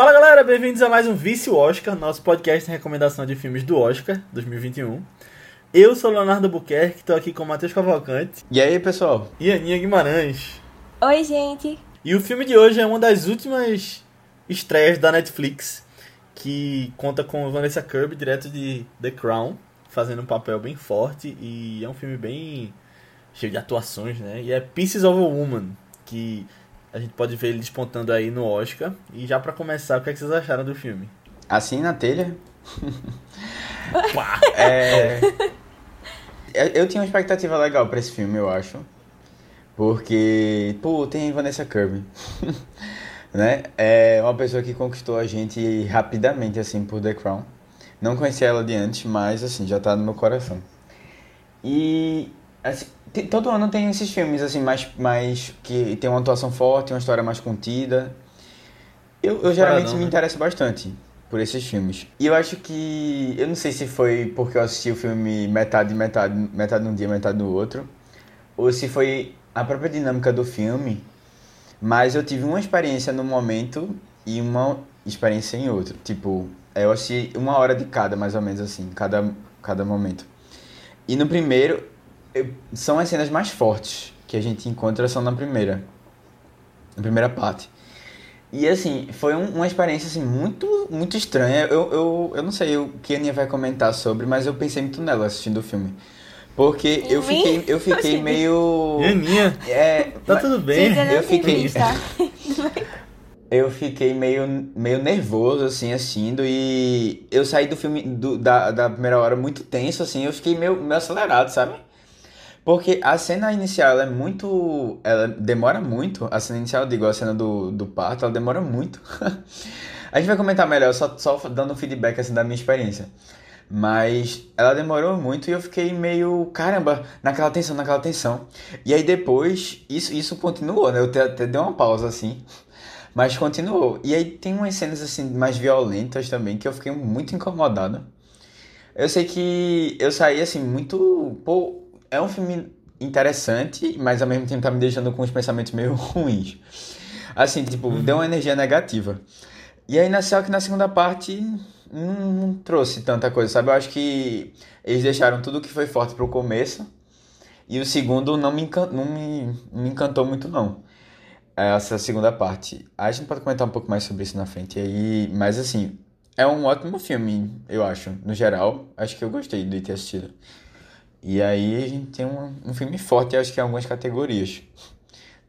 Fala galera, bem-vindos a mais um Vício Oscar, nosso podcast de recomendação de filmes do Oscar 2021. Eu sou Leonardo Buquerque, estou aqui com o Matheus Cavalcante. E aí, pessoal? E Aninha Guimarães. Oi, gente. E o filme de hoje é uma das últimas estreias da Netflix, que conta com Vanessa Kirby, direto de The Crown, fazendo um papel bem forte e é um filme bem cheio de atuações, né? E é Pieces of a Woman, que a gente pode ver ele despontando aí no Oscar. E já para começar, o que, é que vocês acharam do filme? Assim na telha. é... Eu tinha uma expectativa legal para esse filme, eu acho. Porque, pô, tem Vanessa Kirby. né? É uma pessoa que conquistou a gente rapidamente, assim, por The Crown. Não conhecia ela de antes, mas, assim, já tá no meu coração. E, assim, todo ano tem esses filmes, assim, mais, mais que tem uma atuação forte, uma história mais contida. Eu, eu geralmente me né? interesso bastante por esses filmes. E eu acho que. Eu não sei se foi porque eu assisti o filme metade, metade, metade num dia, metade no outro. Ou se foi a própria dinâmica do filme. Mas eu tive uma experiência no momento e uma experiência em outro. Tipo, eu assisti uma hora de cada, mais ou menos assim, cada, cada momento. E no primeiro, são as cenas mais fortes que a gente encontra são na primeira. Na primeira parte. E assim, foi um, uma experiência assim, muito, muito estranha. Eu, eu, eu não sei o que a Aninha vai comentar sobre, mas eu pensei muito nela assistindo o filme. Porque eu fiquei, eu fiquei meio. Aninha? É, tá tudo bem. Eu fiquei. eu fiquei meio, meio nervoso, assim, assistindo, e eu saí do filme do, da, da primeira hora muito tenso, assim, eu fiquei meio, meio acelerado, sabe? Porque a cena inicial é muito. Ela demora muito. A cena inicial, digo, a cena do, do parto, ela demora muito. a gente vai comentar melhor, só, só dando um feedback assim, da minha experiência. Mas ela demorou muito e eu fiquei meio, caramba, naquela tensão, naquela tensão. E aí depois, isso, isso continuou, né? Eu até, até dei uma pausa assim. Mas continuou. E aí tem umas cenas assim mais violentas também que eu fiquei muito incomodado. Eu sei que eu saí assim muito. Pô, é um filme interessante, mas ao mesmo tempo tá me deixando com os pensamentos meio ruins. Assim, tipo, uhum. deu uma energia negativa. E aí, na, só que na segunda parte não, não, trouxe tanta coisa, sabe? Eu acho que eles deixaram tudo que foi forte pro começo. E o segundo não me, encan não me, não me encantou muito, não. Essa segunda parte. A gente pode comentar um pouco mais sobre isso na frente. E aí, mas assim, é um ótimo filme, eu acho. No geral, acho que eu gostei de ter assistido. E aí a gente tem um, um filme forte, acho que em algumas categorias.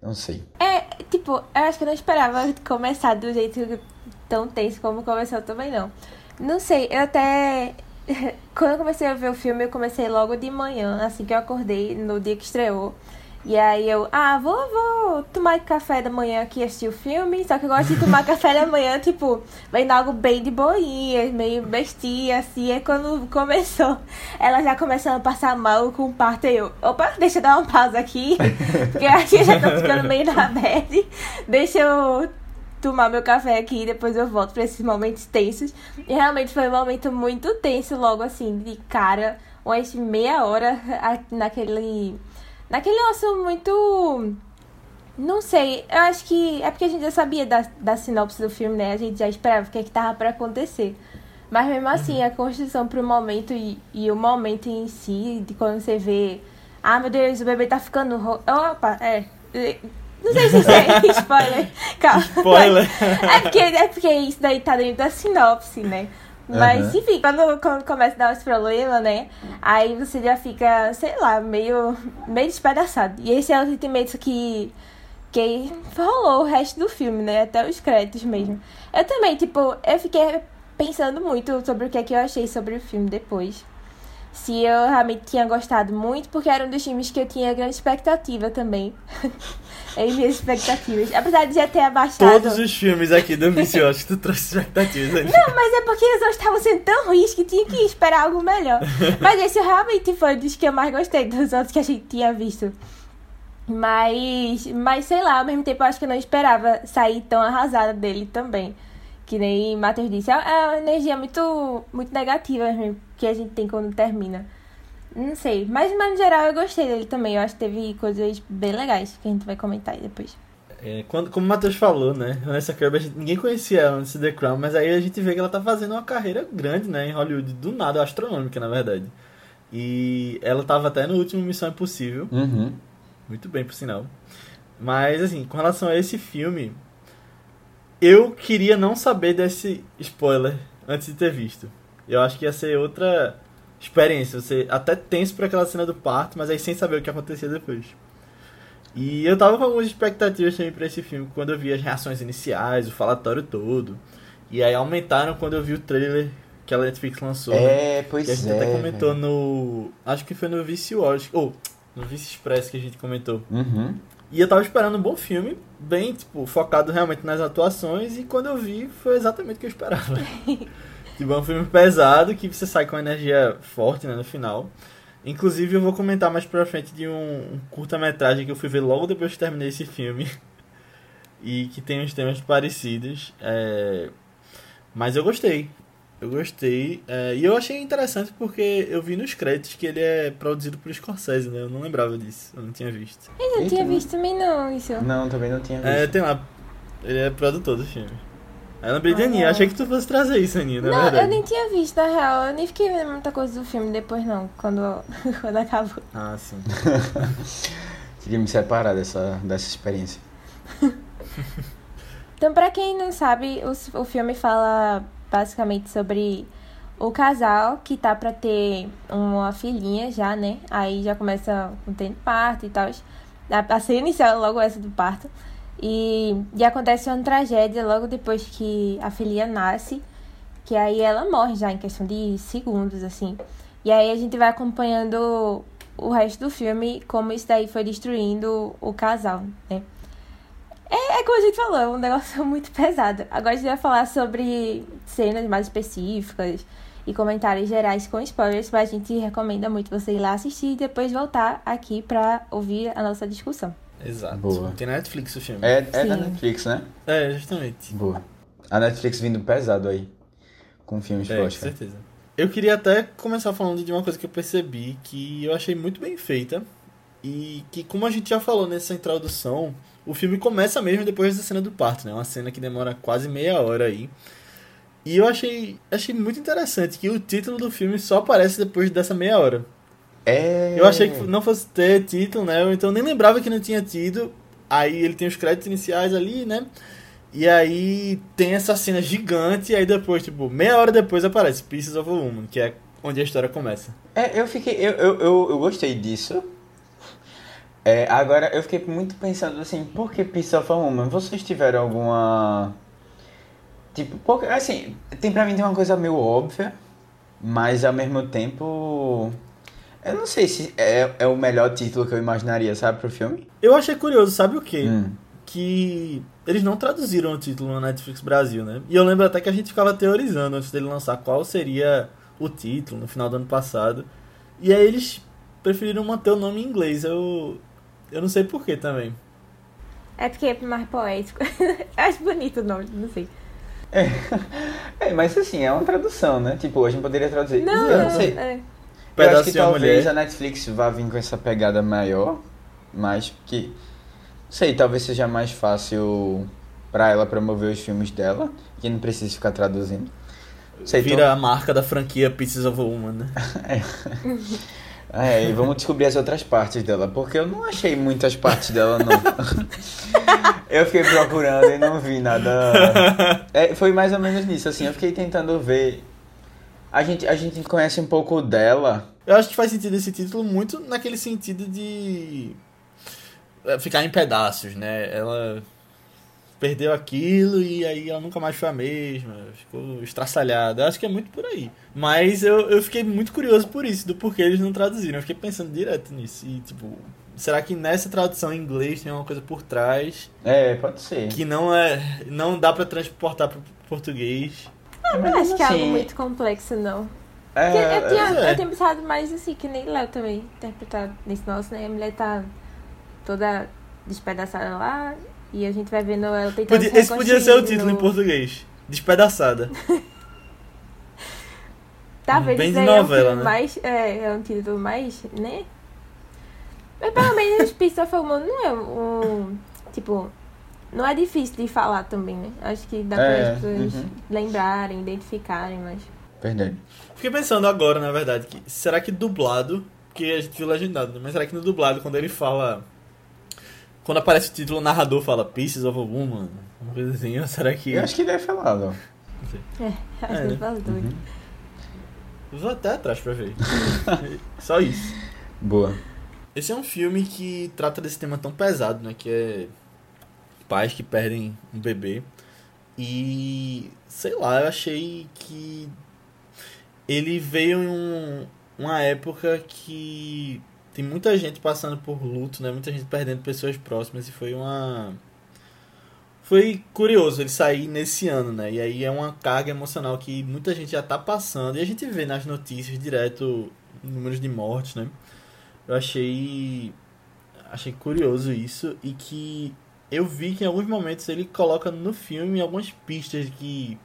Não sei. É, tipo, eu acho que eu não esperava começar do jeito tão tenso como começou também, não. Não sei, eu até. Quando eu comecei a ver o filme, eu comecei logo de manhã, assim que eu acordei, no dia que estreou. E aí eu, ah, vou, vou tomar café da manhã aqui assistir o filme. Só que eu gosto de tomar café da manhã, tipo, vendo algo bem de boinha, meio bestia, assim. E quando começou, ela já começando a passar mal com o parto. E eu, opa, deixa eu dar uma pausa aqui. Porque que já tô ficando meio na bad. Deixa eu tomar meu café aqui e depois eu volto pra esses momentos tensos. E realmente foi um momento muito tenso, logo assim, de cara, umas meia hora naquele Naquele osso muito. Não sei, eu acho que é porque a gente já sabia da, da sinopse do filme, né? A gente já esperava o que, é que tava pra acontecer. Mas mesmo assim, uhum. a construção pro momento e, e o momento em si, de quando você vê. Ah, meu Deus, o bebê tá ficando. Ro... Opa, é. Não sei se isso é spoiler. Calma. Spoiler. É porque, é porque isso daí tá dentro da sinopse, né? Mas, uhum. enfim, quando, quando começa a dar os problemas, né? Aí você já fica, sei lá, meio, meio despedaçado. E esse é o sentimento que, que rolou o resto do filme, né? Até os créditos mesmo. Eu também, tipo, eu fiquei pensando muito sobre o que é que eu achei sobre o filme depois se eu realmente tinha gostado muito, porque era um dos filmes que eu tinha grande expectativa também. em minhas expectativas. Apesar de já ter abaixado. Todos os filmes aqui do Ambicioso, tu trouxe expectativas. Não, mas é porque eles estavam sendo tão ruins que tinha que esperar algo melhor. mas esse realmente foi dos que eu mais gostei dos outros que a gente tinha visto. Mas, mas sei lá, ao mesmo tempo eu acho que eu não esperava sair tão arrasada dele também. Que nem Matheus disse, é, é uma energia muito, muito negativa que a gente tem quando termina. Não sei, mas, no geral eu gostei dele também. Eu acho que teve coisas bem legais que a gente vai comentar aí depois. É, quando, como o Matheus falou, né? Vanessa Kirby, ninguém conhecia ela antes de The Crown, mas aí a gente vê que ela tá fazendo uma carreira grande, né? Em Hollywood, do nada, astronômica, na verdade. E ela tava até no último Missão Impossível. Uhum. Muito bem, por sinal. Mas, assim, com relação a esse filme, eu queria não saber desse spoiler antes de ter visto. Eu acho que ia ser outra experiência. Você até tenso por aquela cena do parto, mas aí sem saber o que acontecia depois. E eu tava com algumas expectativas também pra esse filme quando eu vi as reações iniciais, o falatório todo. E aí aumentaram quando eu vi o trailer que a Netflix lançou. né? É, pois Que a gente é. até comentou velho. no. Acho que foi no Vice Watch. Ou, no Vice Express que a gente comentou. Uhum. E eu tava esperando um bom filme, bem, tipo, focado realmente nas atuações, e quando eu vi, foi exatamente o que eu esperava. tipo, é um filme pesado, que você sai com energia forte, né, no final. Inclusive, eu vou comentar mais pra frente de um, um curta-metragem que eu fui ver logo depois que terminei esse filme. E que tem uns temas parecidos. é, Mas eu gostei. Eu gostei. é, E eu achei interessante porque eu vi nos créditos que ele é produzido por Scorsese, né? Eu não lembrava disso. Eu não tinha visto. Eu não Eita, tinha visto também não, isso. Não, também não tinha visto. É, tem lá. Ele é produtor do filme. Aí eu lembrei de Ah, Aninha. não. Achei que tu fosse trazer isso, Aninha, na Não, verdade. eu nem tinha visto, na real. Eu nem fiquei vendo muita coisa do filme depois, não. Quando, quando acabou. Ah, sim. Queria me separar dessa, dessa experiência. Então, pra quem não sabe, o, o filme fala basicamente sobre o casal que tá pra ter uma filhinha já, né? Aí já começa o tempo parto e tal. A, a cena inicial é logo essa do parto. E, e acontece uma tragédia logo depois que a filhinha nasce. Que aí ela morre já em questão de segundos, assim. E aí a gente vai acompanhando o resto do filme, como isso daí foi destruindo o casal, né? É, é como a gente falou, é um negócio muito pesado. Agora a gente vai falar sobre cenas mais específicas e comentários gerais com spoilers, mas a gente recomenda muito você ir lá assistir e depois voltar aqui pra ouvir a nossa discussão. Exato. Boa. Tem na Netflix o filme. É, é da. Netflix, né? É, justamente. Boa. A Netflix vindo pesado aí. Com filmes É, pro com certeza. Eu queria até começar falando de uma coisa que eu percebi que eu achei muito bem feita. E que, como a gente já falou nessa introdução, o filme começa mesmo depois da cena do parto, né? Uma cena que demora quase meia hora aí. E eu achei, achei muito interessante que o título do filme só aparece depois dessa meia hora. É. Eu achei que não fosse ter título, né? Ou então nem lembrava que não tinha tido. Aí ele tem os créditos iniciais ali, né? E aí tem essa cena gigante, e aí depois, tipo, meia hora depois aparece Pieces of a Woman, que é onde a história começa. É, eu fiquei. Eu, eu, eu, eu gostei disso. É, agora eu fiquei muito pensando assim, por que Piece of a Woman? Vocês tiveram alguma. Tipo, porque, assim, tem pra mim tem uma coisa meio óbvia, mas ao mesmo tempo. Eu não sei se é, é o melhor título que eu imaginaria, sabe, pro filme? Eu achei curioso, sabe o quê? Hum. Que eles não traduziram o título na Netflix Brasil, né? E eu lembro até que a gente ficava teorizando antes dele lançar qual seria o título no final do ano passado. E aí eles preferiram manter o nome em inglês. Eu, eu não sei porquê também. É porque é mais poético. Acho bonito o nome, não sei. É, mas assim, é uma tradução, né? Tipo, a gente poderia traduzir. Não, eu é, não sei. é. Eu acho que talvez a Netflix vá vir com essa pegada maior, mas que. Não sei, talvez seja mais fácil pra ela promover os filmes dela, que não precisa ficar traduzindo. Sei, Vira a marca da franquia Pieces of Woman, né? então- É, e vamos descobrir as outras partes dela, porque eu não achei muitas partes dela, não. eu fiquei procurando e não vi nada. É, foi mais ou menos nisso, assim, eu fiquei tentando ver. A gente, a gente conhece um pouco dela. Eu acho que faz sentido esse título muito naquele sentido de é, ficar em pedaços, né? Ela perdeu aquilo e aí ela nunca mais foi a mesma, ficou estraçalhada. Eu acho que é muito por aí. Mas eu, eu fiquei muito curioso por isso, do porquê eles não traduziram. Eu fiquei pensando direto nisso. E, tipo, será que nessa tradução em inglês tem uma coisa por trás É, pode ser. que não é. não dá pra transportar pro português? Não acho que é algo assim, muito complexo, não. É, eu, tinha, é. eu tinha pensado mais assim, que nem Léo também interpretado nesse nosso, né? A mulher tá toda despedaçada lá e a gente vai vendo ela tentando Podia- se esse podia ser o título no- em português. Despedaçada. Talvez Bem de aí é um novela, né? mais. É, é um título mais, né? Mas pelo menos Piece of a Woman não é um. Tipo, não é difícil de falar também, né? Acho que dá É, para as pessoas uhum. lembrarem, identificarem, mas. Verdade. Fiquei pensando agora, na verdade, que será que dublado, porque a gente viu legendado, né? mas será que no dublado, quando ele fala. Quando aparece o título, o narrador fala Pieces of a Woman, uma coisa assim, ou será que. Eu acho que deve falar, ó. É, acho É, que né? eu falo também. Vou até atrás pra ver. Só isso. Boa. Esse é um filme que trata desse tema tão pesado, né? Que é pais que perdem um bebê. E sei lá, eu achei que ele veio em um- uma época que tem muita gente passando por luto, né? Muita gente perdendo pessoas próximas e foi uma foi curioso ele sair nesse ano, né? E aí é uma carga emocional que muita gente já tá passando e a gente vê nas notícias direto números de mortes, né? Eu achei achei curioso isso e que eu vi que em alguns momentos ele coloca no filme algumas pistas que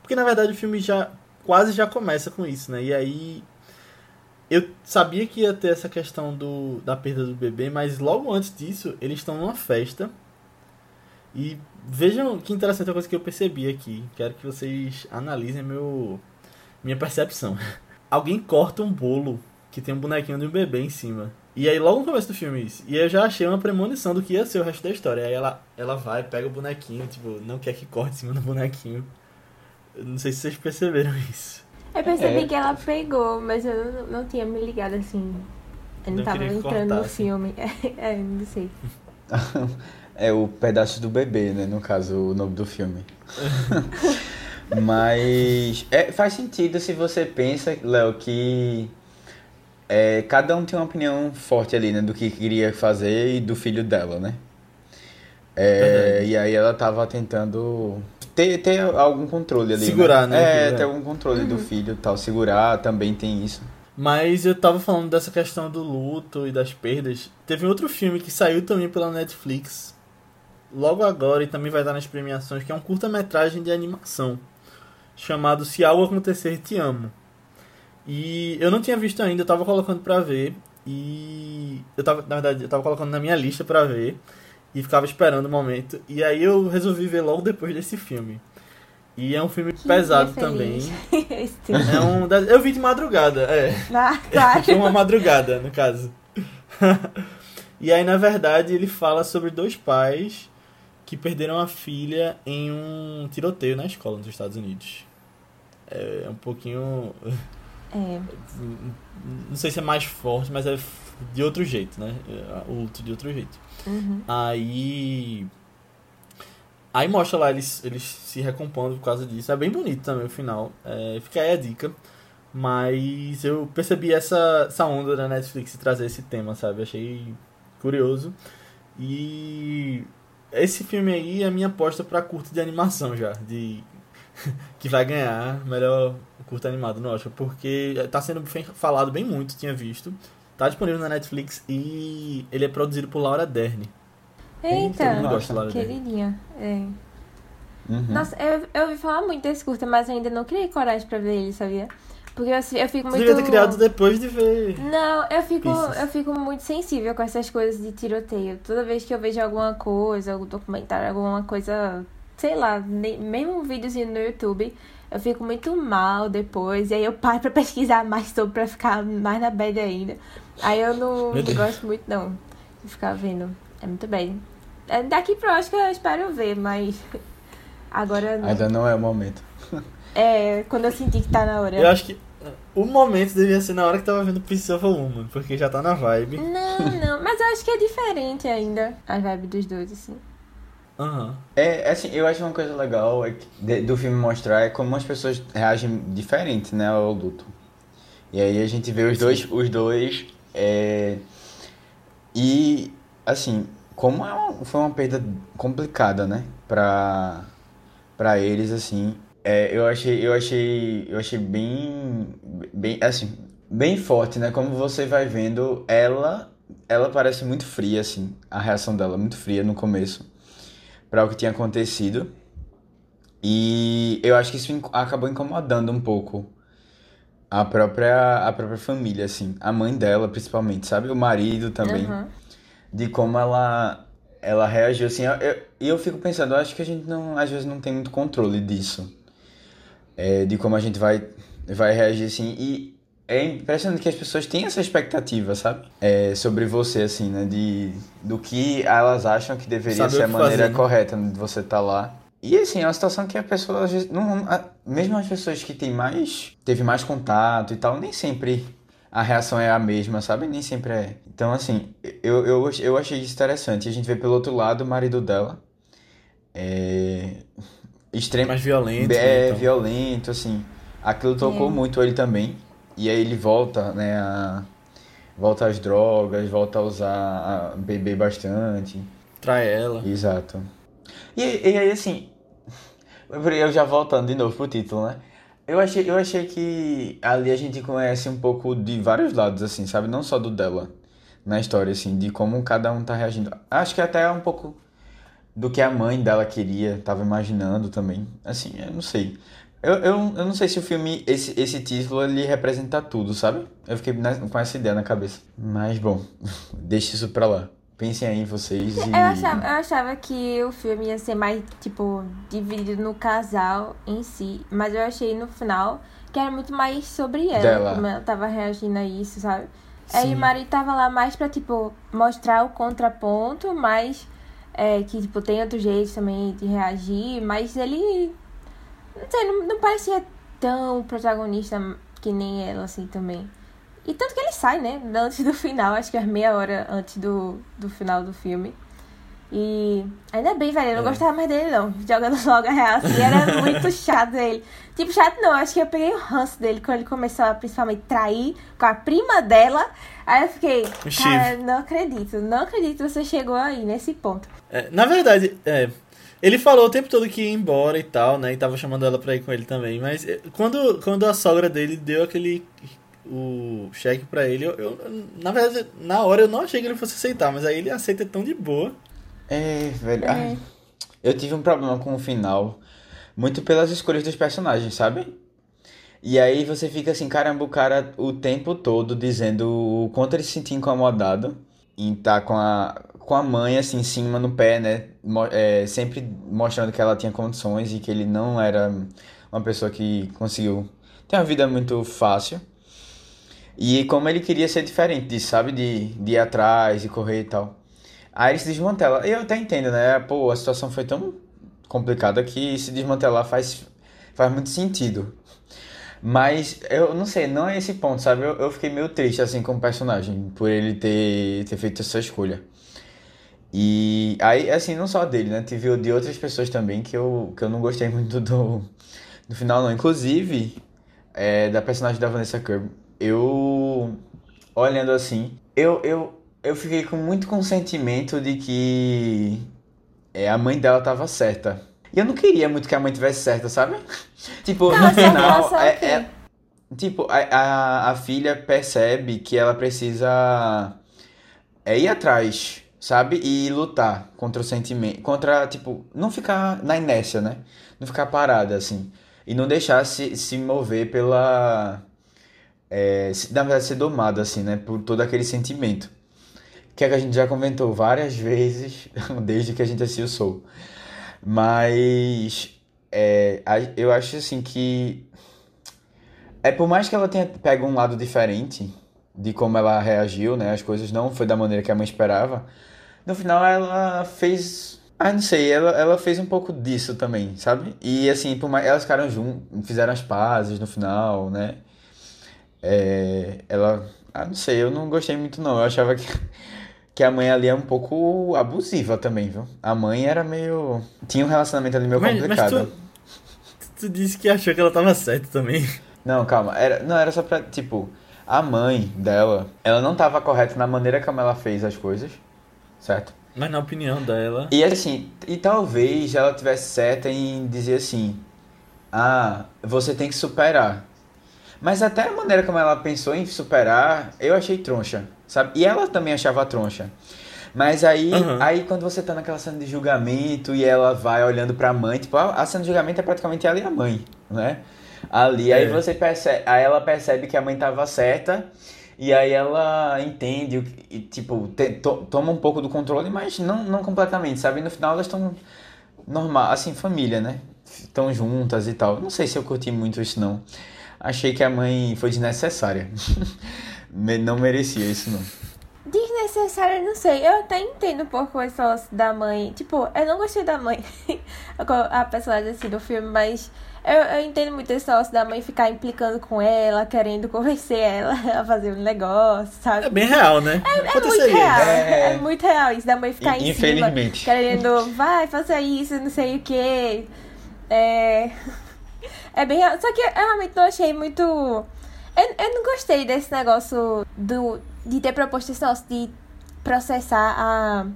porque na verdade o filme já quase já começa com isso, né? E aí eu sabia que ia ter essa questão do da perda do bebê, mas logo antes disso eles estão numa festa e vejam que interessante a coisa que eu percebi aqui. Quero que vocês analisem meu minha percepção. Alguém corta um bolo que tem um bonequinho de um bebê em cima. E aí logo no começo do filme isso. E eu já achei uma premonição do que ia ser o resto da história. Aí ela, ela vai, pega o bonequinho, tipo, não quer que corte em cima do bonequinho. Não sei se vocês perceberam isso. Eu percebi É. que ela pegou, mas eu não, não tinha me ligado assim. Eu não, Não tava entrando no cortasse. filme. É, não sei. É o pedaço do bebê, né? No caso, o nome do filme. Mas é, faz sentido se você pensa, Léo, que é, cada um tem uma opinião forte ali, né? Do que queria fazer e do filho dela, né? É, Verdade. e aí ela tava tentando ter, ter algum controle ali. Segurar, né, É, aquilo, ter é. algum controle do filho e tal. Segurar também tem isso. Mas eu tava falando dessa questão do luto e das perdas. Teve outro filme que saiu também pela Netflix. Logo agora e também vai dar nas premiações, que é um curta-metragem de animação. Chamado Se Algo Acontecer, Te Amo. E eu não tinha visto ainda, eu tava colocando pra ver. E eu tava, na verdade, eu tava colocando na minha lista pra ver. E ficava esperando o momento. E aí eu resolvi ver logo depois desse filme. E é um filme Que pesado também. É um das- eu vi de madrugada, é. Ah, claro. Foi uma madrugada, no caso. e aí, na verdade, ele fala sobre dois pais que perderam a filha em um tiroteio na escola nos Estados Unidos. É um pouquinho. É. Não sei se é mais forte, mas é de outro jeito, né? O luto de outro jeito. Uhum. Aí. Aí mostra lá eles, eles se recompondo por causa disso. É bem bonito também o final. É, fica aí a dica. Mas eu percebi essa, essa onda da Netflix trazer esse tema, sabe? Achei curioso. E esse filme aí é a minha aposta pra curta de animação já. De que vai ganhar melhor curta animado no Oscar. Porque tá sendo falado bem muito, tinha visto. Tá disponível na Netflix e ele é produzido por Laura Dern. Todo mundo Eita, gosta de Laura Dern. queridinha. É. Uhum. Nossa, eu, eu ouvi falar muito desse curta, mas ainda não criei coragem pra ver ele, sabia? Porque eu, eu fico Você muito. devia ter criado depois de ver. Não, eu fico, Pieces. eu fico muito sensível com essas coisas de tiroteio. Toda vez que eu vejo alguma coisa, algum documentário, alguma coisa, sei lá, mesmo um videozinho no YouTube, eu fico muito mal depois. E aí eu paro pra pesquisar mais sobre pra ficar mais na bad ainda. Aí eu não, gosto muito, não, de ficar vendo. É muito bem. É, Daqui pro Oscar eu espero ver, mas agora não. Ainda não é o momento. É, quando eu sentir que tá na hora. Eu acho que o momento devia ser na hora que tava vendo Pieces of Woman, porque já tá na vibe. Não, não, mas eu acho que é diferente ainda a vibe dos dois, assim. Aham. É, assim, eu acho uma coisa legal é do filme mostrar é como as pessoas reagem diferente, né, ao luto. E aí a gente vê os dois, os dois, é, e, assim, como é uma- foi uma perda complicada, né, pra, pra eles, assim, é, eu achei, eu achei, eu achei bem, bem, assim, bem forte, né, como você vai vendo, ela, ela parece muito fria, assim, a reação dela, muito fria no começo para o que tinha acontecido. E eu acho que isso acabou incomodando um pouco a própria a própria família assim, a mãe dela principalmente, sabe? O marido também, Aham. de como ela ela reagiu assim. E eu, eu, fico pensando, eu acho que a gente não, às vezes não tem muito controle disso. É, de como a gente vai, vai reagir assim. E é impressionante que as pessoas têm essa expectativa, sabe? É, sobre você, assim, né? De, do que elas acham que deveria Sabe ser a maneira fazer, né? correta de você estar tá lá. E assim, é uma situação que a pessoa, às vezes, não, mesmo as pessoas que têm mais, teve mais contato e tal, nem sempre a reação é a mesma, sabe? Nem sempre é. Então, assim, eu, eu, eu achei isso interessante. A gente vê pelo outro lado o marido dela. É. Extremo. Mais violento. É, né, então. violento, assim. Aquilo tocou é. muito ele também. E aí ele volta, né? A, volta às drogas, volta a usar. a beber bastante. Trai ela. Exato. E, e aí, assim. Eu já voltando de novo pro título, né? Eu achei, eu achei que ali a gente conhece um pouco de vários lados, assim, sabe? Não só do dela na história, assim, de como cada um tá reagindo. Acho que até um pouco do que a mãe dela queria, tava imaginando também. Assim, eu não sei. Eu, eu, eu não sei se o filme, esse, esse título, ele representa tudo, sabe? Eu fiquei com essa ideia na cabeça. Mas, bom, deixa isso pra lá. Pensem aí em vocês e... Eu achava, eu achava que o filme ia ser mais, tipo, dividido no casal em si. Mas eu achei no final que era muito mais sobre ela, Dela. como ela tava reagindo a isso, sabe? Sim. Aí o marido tava lá mais pra, tipo, mostrar o contraponto, mas é, que, tipo, tem outro jeito também de reagir, mas ele. Não sei, não, não parecia tão protagonista que nem ela, assim, também. E tanto que ele sai, né? Antes do final, acho que é meia hora antes do, do final do filme. E ainda bem, velho, eu não é. gostava mais dele, não. Jogando logo a real, assim, era muito chato ele. Tipo, chato não, acho que eu peguei o ranço dele quando ele começou a principalmente trair com a prima dela. Aí eu fiquei, cara, não acredito, não acredito que você chegou aí nesse ponto. É, na verdade, é, ele falou o tempo todo que ia embora e tal, né? E tava chamando ela pra ir com ele também. Mas é, quando, quando a sogra dele deu aquele o cheque para ele, eu, eu, na verdade, na hora eu não achei que ele fosse aceitar, mas aí ele aceita tão de boa. É, velho. É. eu tive um problema com o final, muito pelas escolhas dos personagens, sabe? E aí você fica assim, caramba, o cara o tempo todo dizendo o quanto ele se sentia incomodado em estar tá com a, com a mãe assim em cima no pé, né? É, sempre mostrando que ela tinha condições e que ele não era uma pessoa que conseguiu ter uma vida muito fácil. E como ele queria ser diferente disso, sabe? De, de ir atrás e correr e tal. Aí ele se desmantela. Eu até entendo, né? Pô, a situação foi tão complicada que se desmantelar faz, faz muito sentido. Mas eu não sei, não é esse ponto, sabe? Eu, eu fiquei meio triste assim com o personagem, por ele ter, ter feito essa escolha. E aí, assim, não só dele, né? Tive de outras pessoas também que eu, que eu não gostei muito do, do final, não. Inclusive, é, da personagem da Vanessa Kirby eu olhando assim, eu, eu, eu fiquei com muito consentimento de que é, a mãe dela tava certa. E eu não queria muito que a mãe tivesse certa, sabe? tipo, no final, é, é, tipo, a, a, a filha percebe que ela precisa é, ir atrás, sabe? E lutar contra o sentimento, contra, tipo, não ficar na inércia, né? Não ficar parada, assim. E não deixar se, se mover pela é, na verdade, ser domado, assim, né? Por todo aquele sentimento. Que é que a gente já comentou várias vezes, desde que a gente assistiu Soul. Mas é, eu acho assim que. É por mais que ela tenha pego um lado diferente de como ela reagiu, né? As coisas não foi da maneira que a mãe esperava. No final ela fez. Ah, não sei, ela, ela fez um pouco disso também, sabe? E assim, por mais, elas ficaram juntas, fizeram as pazes no final, né? É, ela. Ah, não sei, eu não gostei muito não. Eu achava que, que a mãe ali é um pouco abusiva também, viu? A mãe era meio. Tinha um relacionamento ali meio mas, complicado. Mas tu, tu disse que achou que ela tava certa também. Não, calma. Era, não, era só pra. Tipo, a mãe dela, ela não tava correta na maneira como ela fez as coisas, certo? Mas na opinião dela. E assim, e talvez ela tivesse certa em dizer assim: Ah, você tem que superar. Mas até a maneira como ela pensou em superar, eu achei troncha, sabe? E ela também achava troncha. Mas aí, uhum. aí quando você tá naquela cena de julgamento e ela vai olhando pra mãe, tipo, a, cena de julgamento é praticamente ela e a mãe, né? Ali, é. aí você percebe, aí ela percebe que a mãe tava certa E aí ela entende e, tipo, te, to, toma um pouco do controle, mas não, não completamente, sabe? E no final elas estão normal, assim, família, né? Estão juntas e tal. Não sei se eu curti muito isso, não. Achei que a mãe foi desnecessária. não merecia isso, não. Desnecessária, não sei. Eu até entendo um pouco esse negócio da mãe. Tipo, eu não gostei da mãe, a personagem assim do filme, mas eu, eu entendo muito esse negócio da mãe ficar implicando com ela, querendo convencer ela a fazer um negócio, sabe? É bem real, né? É, é muito real. É... é... muito real isso da mãe ficar em cima, querendo, vai, faça isso, não sei o que. É. É bem real. Só que eu realmente não achei muito. Eu, eu não gostei desse negócio do, de ter proposto esse negócio de processar a,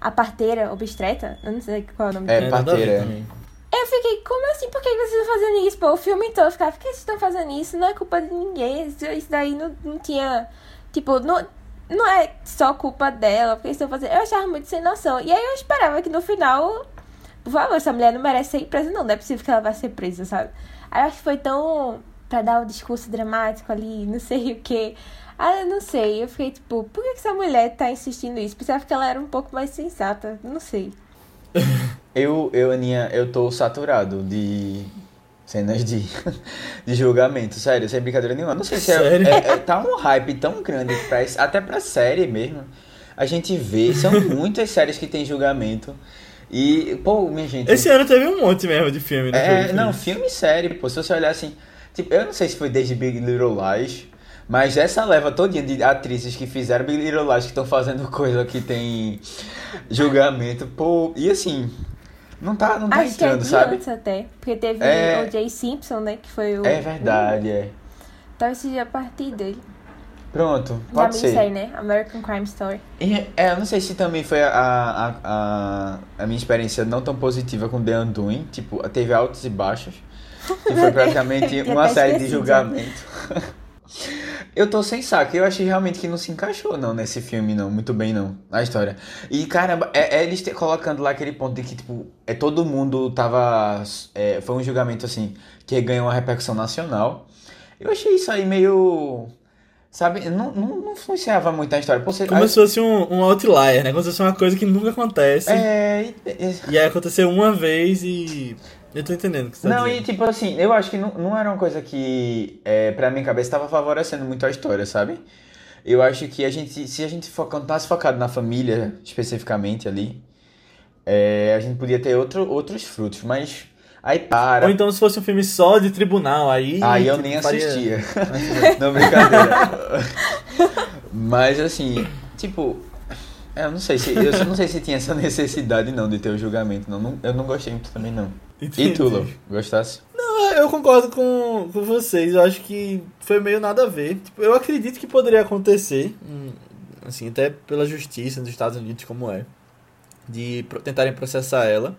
a parteira obstreta. Eu não sei qual é o nome É, parteira. Eu fiquei, como assim? Por que vocês estão fazendo isso? Pô, o filme todo, ficava, por que vocês estão fazendo isso? Não é culpa de ninguém. Isso, isso daí não, não tinha. Tipo, não, não é só culpa dela, porque estão fazendo. Eu achava muito sem noção. E aí eu esperava que no final. Por favor, essa mulher não merece ser presa, não. Não é possível que ela vá ser presa, sabe? Aí eu acho que foi tão. pra dar um discurso dramático ali, não sei o que. Ah, eu não sei. Eu fiquei tipo, por que essa mulher tá insistindo nisso? Pensava que ela era um pouco mais sensata. Não sei. Eu, eu, Aninha, eu tô saturado de cenas de, de julgamento, sério, sem brincadeira nenhuma. Não sei se é, é, é, tá um hype tão grande, pra, até pra série mesmo. A gente vê, são muitas séries que tem julgamento. E, pô, minha gente. Esse ano teve um monte mesmo de filme, né? É, não, filme e série, pô. Se você olhar assim. Tipo, eu não sei se foi desde Big Little Lies, mas essa leva todinha de atrizes que fizeram Big Little Lies, que estão fazendo coisa que tem julgamento, pô. E assim, não tá, não tá Acho entrando, que é sabe? Antes até. Porque teve é... o Jay Simpson, né? Que foi o. É verdade, é. Então esse dia a partir dele. Pronto, pode da ser. Série, né? American Crime Story. E, é, eu não sei se também foi a, a, a, a minha experiência não tão positiva com The Undoing. Tipo, teve altos e baixos. Que foi praticamente uma série de julgamento. Eu tô sem saco. Eu achei realmente que não se encaixou, não, nesse filme, não. Muito bem, não. A história. E, caramba, é, é eles te, colocando lá aquele ponto de que, tipo, é, todo mundo tava. É, foi um julgamento, assim, que ganhou uma repercussão nacional. Eu achei isso aí meio. Sabe, não, não, não funcionava muito a história. Você, Como aí... se fosse um, um outlier, né? Como se fosse uma coisa que nunca acontece. É. E, e aí aconteceu uma vez e eu tô entendendo o que você tá Não, dizendo. e tipo assim, eu acho que não, não era uma coisa que, é, pra minha cabeça, estava favorecendo muito a história, sabe? Eu acho que a gente, se a gente focasse focado na família, especificamente ali, é, a gente podia ter outro, outros frutos, mas aí para. Ou então se fosse um filme só de tribunal, aí. Aí eu tipo, nem faria... assistia. não, brincadeira. mas assim, tipo, é, eu não sei se eu não sei se tinha essa necessidade não de ter o julgamento, não. não eu não gostei muito também não. Entendi. E tu, gostasse? Não, eu concordo com, com vocês. Eu acho que foi meio nada a ver. Tipo, eu acredito que poderia acontecer, hum, assim, até pela justiça nos Estados Unidos, como é, de tentarem processar ela.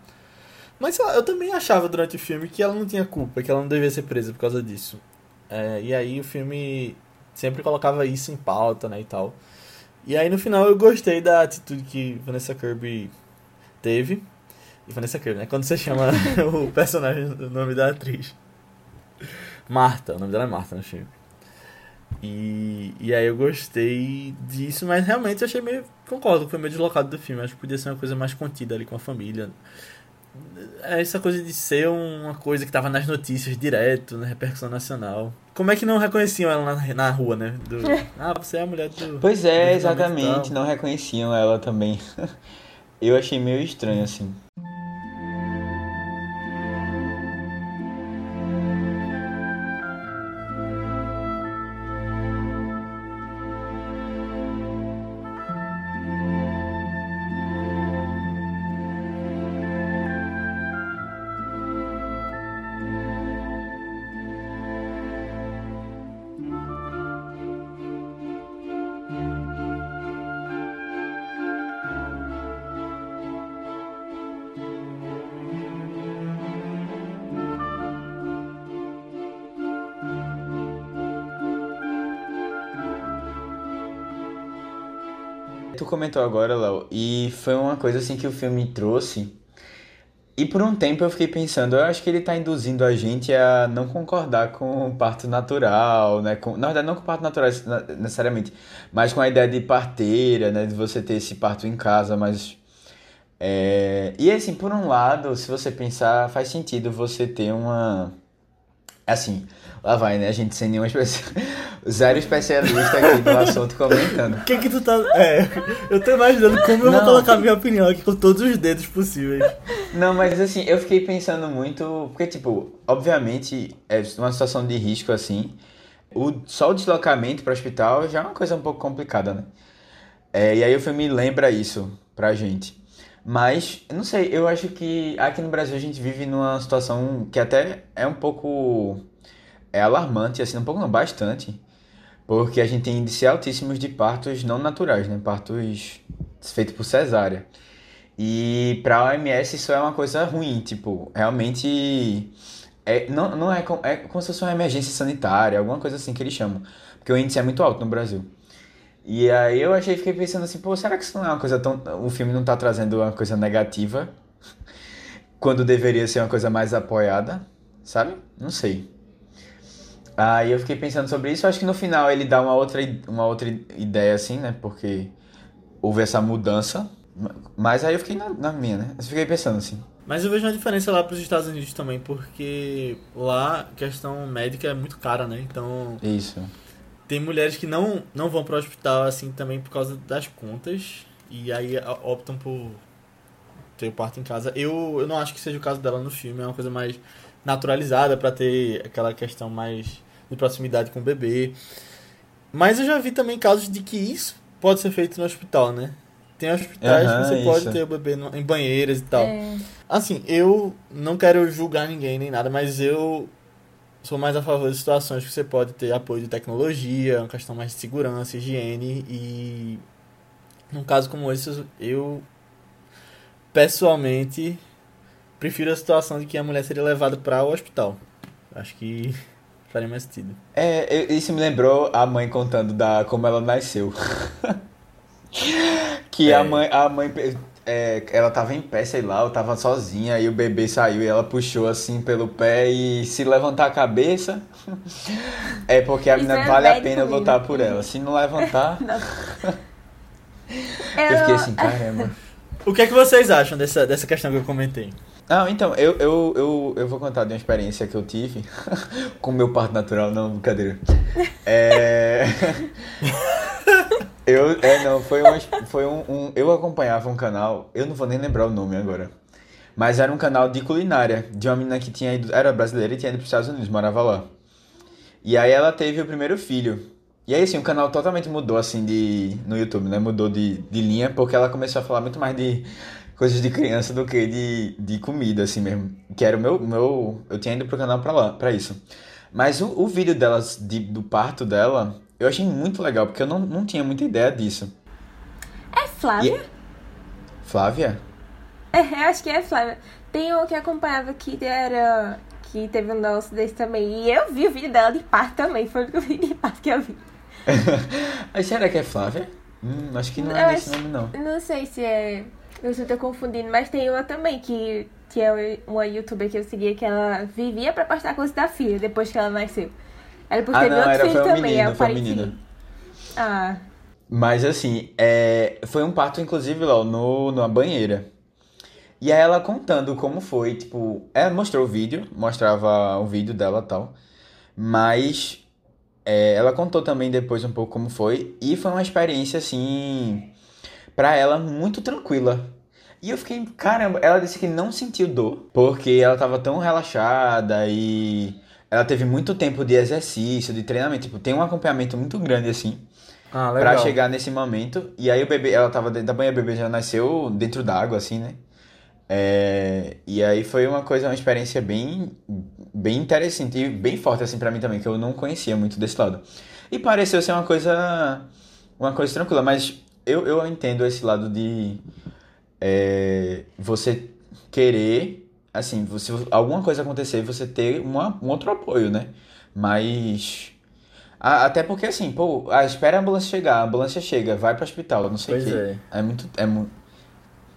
Mas eu também achava durante o filme que ela não tinha culpa, que ela não devia ser presa por causa disso. É, e aí o filme sempre colocava isso em pauta, né, e tal. E aí no final eu gostei da atitude que Vanessa Kirby teve e Vanessa Kirby, né? Quando você chama o personagem, o nome da atriz. Marta, o nome dela é Marta no filme. E, e aí eu gostei disso, mas realmente eu achei meio. Concordo, foi meio deslocado do filme. Acho que podia ser uma coisa mais contida ali com a família. É essa coisa de ser uma coisa que tava nas notícias direto, na repercussão nacional. Como é que não reconheciam ela na, na rua, né? Do, ah, você é a mulher do. Pois é, do exatamente, não reconheciam ela também. Eu achei meio estranho assim. Comentou agora, Léo, e foi uma coisa assim que o filme trouxe E por um tempo eu fiquei pensando, eu acho que ele tá induzindo a gente a não concordar com o parto natural, né? Com, na verdade, não com o parto natural necessariamente, mas com a ideia de parteira, né? De você ter esse parto em casa, mas. É... E assim, por um lado, se você pensar, faz sentido você ter uma. Assim, Lá vai, né? A gente sem nenhum especi... zero especialista aqui no assunto comentando. O que que tu tá... É, eu tô imaginando como eu não. vou colocar minha opinião aqui com todos os dedos possíveis. Não, mas assim, eu fiquei pensando muito... Porque, tipo, obviamente, é uma situação de risco, assim. O, só o deslocamento para o hospital já é uma coisa um pouco complicada, né? É, e aí o filme lembra isso pra gente. Mas, não sei, eu acho que aqui no Brasil a gente vive numa situação que até é um pouco é alarmante, assim, um pouco não, bastante, porque a gente tem índices altíssimos de partos não naturais, né? Partos feitos por cesárea. E para a OMS isso é uma coisa ruim, tipo, realmente é, não, não é, é como se fosse uma emergência sanitária, alguma coisa assim que eles chamam, porque o índice é muito alto no Brasil. E aí eu achei, fiquei pensando assim, pô, será que isso não é uma coisa tão. O filme não tá trazendo uma coisa negativa quando deveria ser uma coisa mais apoiada, sabe? Não sei. Aí eu fiquei pensando sobre isso, acho que no final ele dá uma outra, uma outra ideia, assim, né? Porque houve essa mudança. Mas aí eu fiquei na, na minha, né? Eu fiquei pensando assim. Mas eu vejo uma diferença lá para os Estados Unidos também, porque lá a questão médica é muito cara, né? Então. Isso. Tem mulheres que não, não vão para o hospital assim também por causa das contas. E aí optam por ter o parto em casa. Eu, eu não acho que seja o caso dela no filme, é uma coisa mais naturalizada para ter aquela questão mais de proximidade com o bebê. Mas eu já vi também casos de que isso pode ser feito no hospital, né? Tem hospitais uhum, que você isso. pode ter o bebê no, em banheiras e tal. É. Assim, eu não quero julgar ninguém nem nada, mas eu sou mais a favor de situações que você pode ter apoio de tecnologia, uma questão mais de segurança, higiene e num caso como esse eu pessoalmente prefiro a situação de que a mulher seria levada para o hospital. Acho que faria mais sentido. É, isso me lembrou a mãe contando da como ela nasceu. que é. a mãe, a mãe é, ela tava em pé, sei lá, ou tava sozinha, e o bebê saiu e ela puxou assim pelo pé e se levantar a cabeça, é porque a menina é vale a pena comigo. lutar por ela. Se não levantar. Não. eu fiquei assim, caramba. O que é que vocês acham dessa, dessa questão que eu comentei? Ah, então, eu, eu, eu, eu vou contar de uma experiência que eu tive com o meu parto natural, não, brincadeira. É. eu, é, não, foi, uma, foi um, um, Eu acompanhava um canal, eu não vou nem lembrar o nome agora. Mas era um canal de culinária, de uma menina que tinha ido, era brasileira e tinha ido para os Estados Unidos, morava lá. E aí ela teve o primeiro filho. E aí, assim, o canal totalmente mudou, assim, de, no YouTube, né? Mudou de, de linha, porque ela começou a falar muito mais de coisas de criança do que de, de comida, assim mesmo. Que era o meu, meu. Eu tinha ido pro canal pra lá, pra isso. Mas o, o vídeo delas, de, do parto dela, eu achei muito legal, porque eu não, não tinha muita ideia disso. É Flávia? E... Flávia? É, eu acho que é Flávia. Tem um que acompanhava que era. que teve um nosso desse também. E eu vi o vídeo dela de parto também. Foi o único vídeo de parto que eu vi. Mas será que é Flávia? Hum, acho que não é eu esse acho, nome, não. Não sei se é. Eu estou confundindo, mas tem uma também que, que é uma youtuber que eu seguia que ela vivia pra postar coisa da filha depois que ela nasceu. Ela depois ah, teve não, outro era, filho foi um também, menino, é o foi um menino. Ah. Mas assim, é, foi um parto, inclusive, lá no, numa banheira. E aí ela contando como foi, tipo, ela mostrou o vídeo, mostrava o vídeo dela e tal. Mas é, ela contou também depois um pouco como foi. E foi uma experiência, assim, pra ela muito tranquila. E eu fiquei, caramba, ela disse que não sentiu dor, porque ela tava tão relaxada e ela teve muito tempo de exercício, de treinamento, tipo, tem um acompanhamento muito grande assim. Ah, legal. Pra chegar nesse momento. E aí o bebê, ela tava dentro da banha, o bebê já nasceu dentro d'água, assim, né? É, e aí foi uma coisa, uma experiência bem, bem interessante e bem forte, assim, para mim também, que eu não conhecia muito desse lado. E pareceu ser uma coisa, uma coisa tranquila, mas eu, eu entendo esse lado de é, você querer, assim, se alguma coisa acontecer, você ter uma, um outro apoio, né? Mas. A, até porque, assim, pô, a, espera a ambulância chegar, a ambulância chega, vai para o hospital, não sei o quê. É. é muito. É,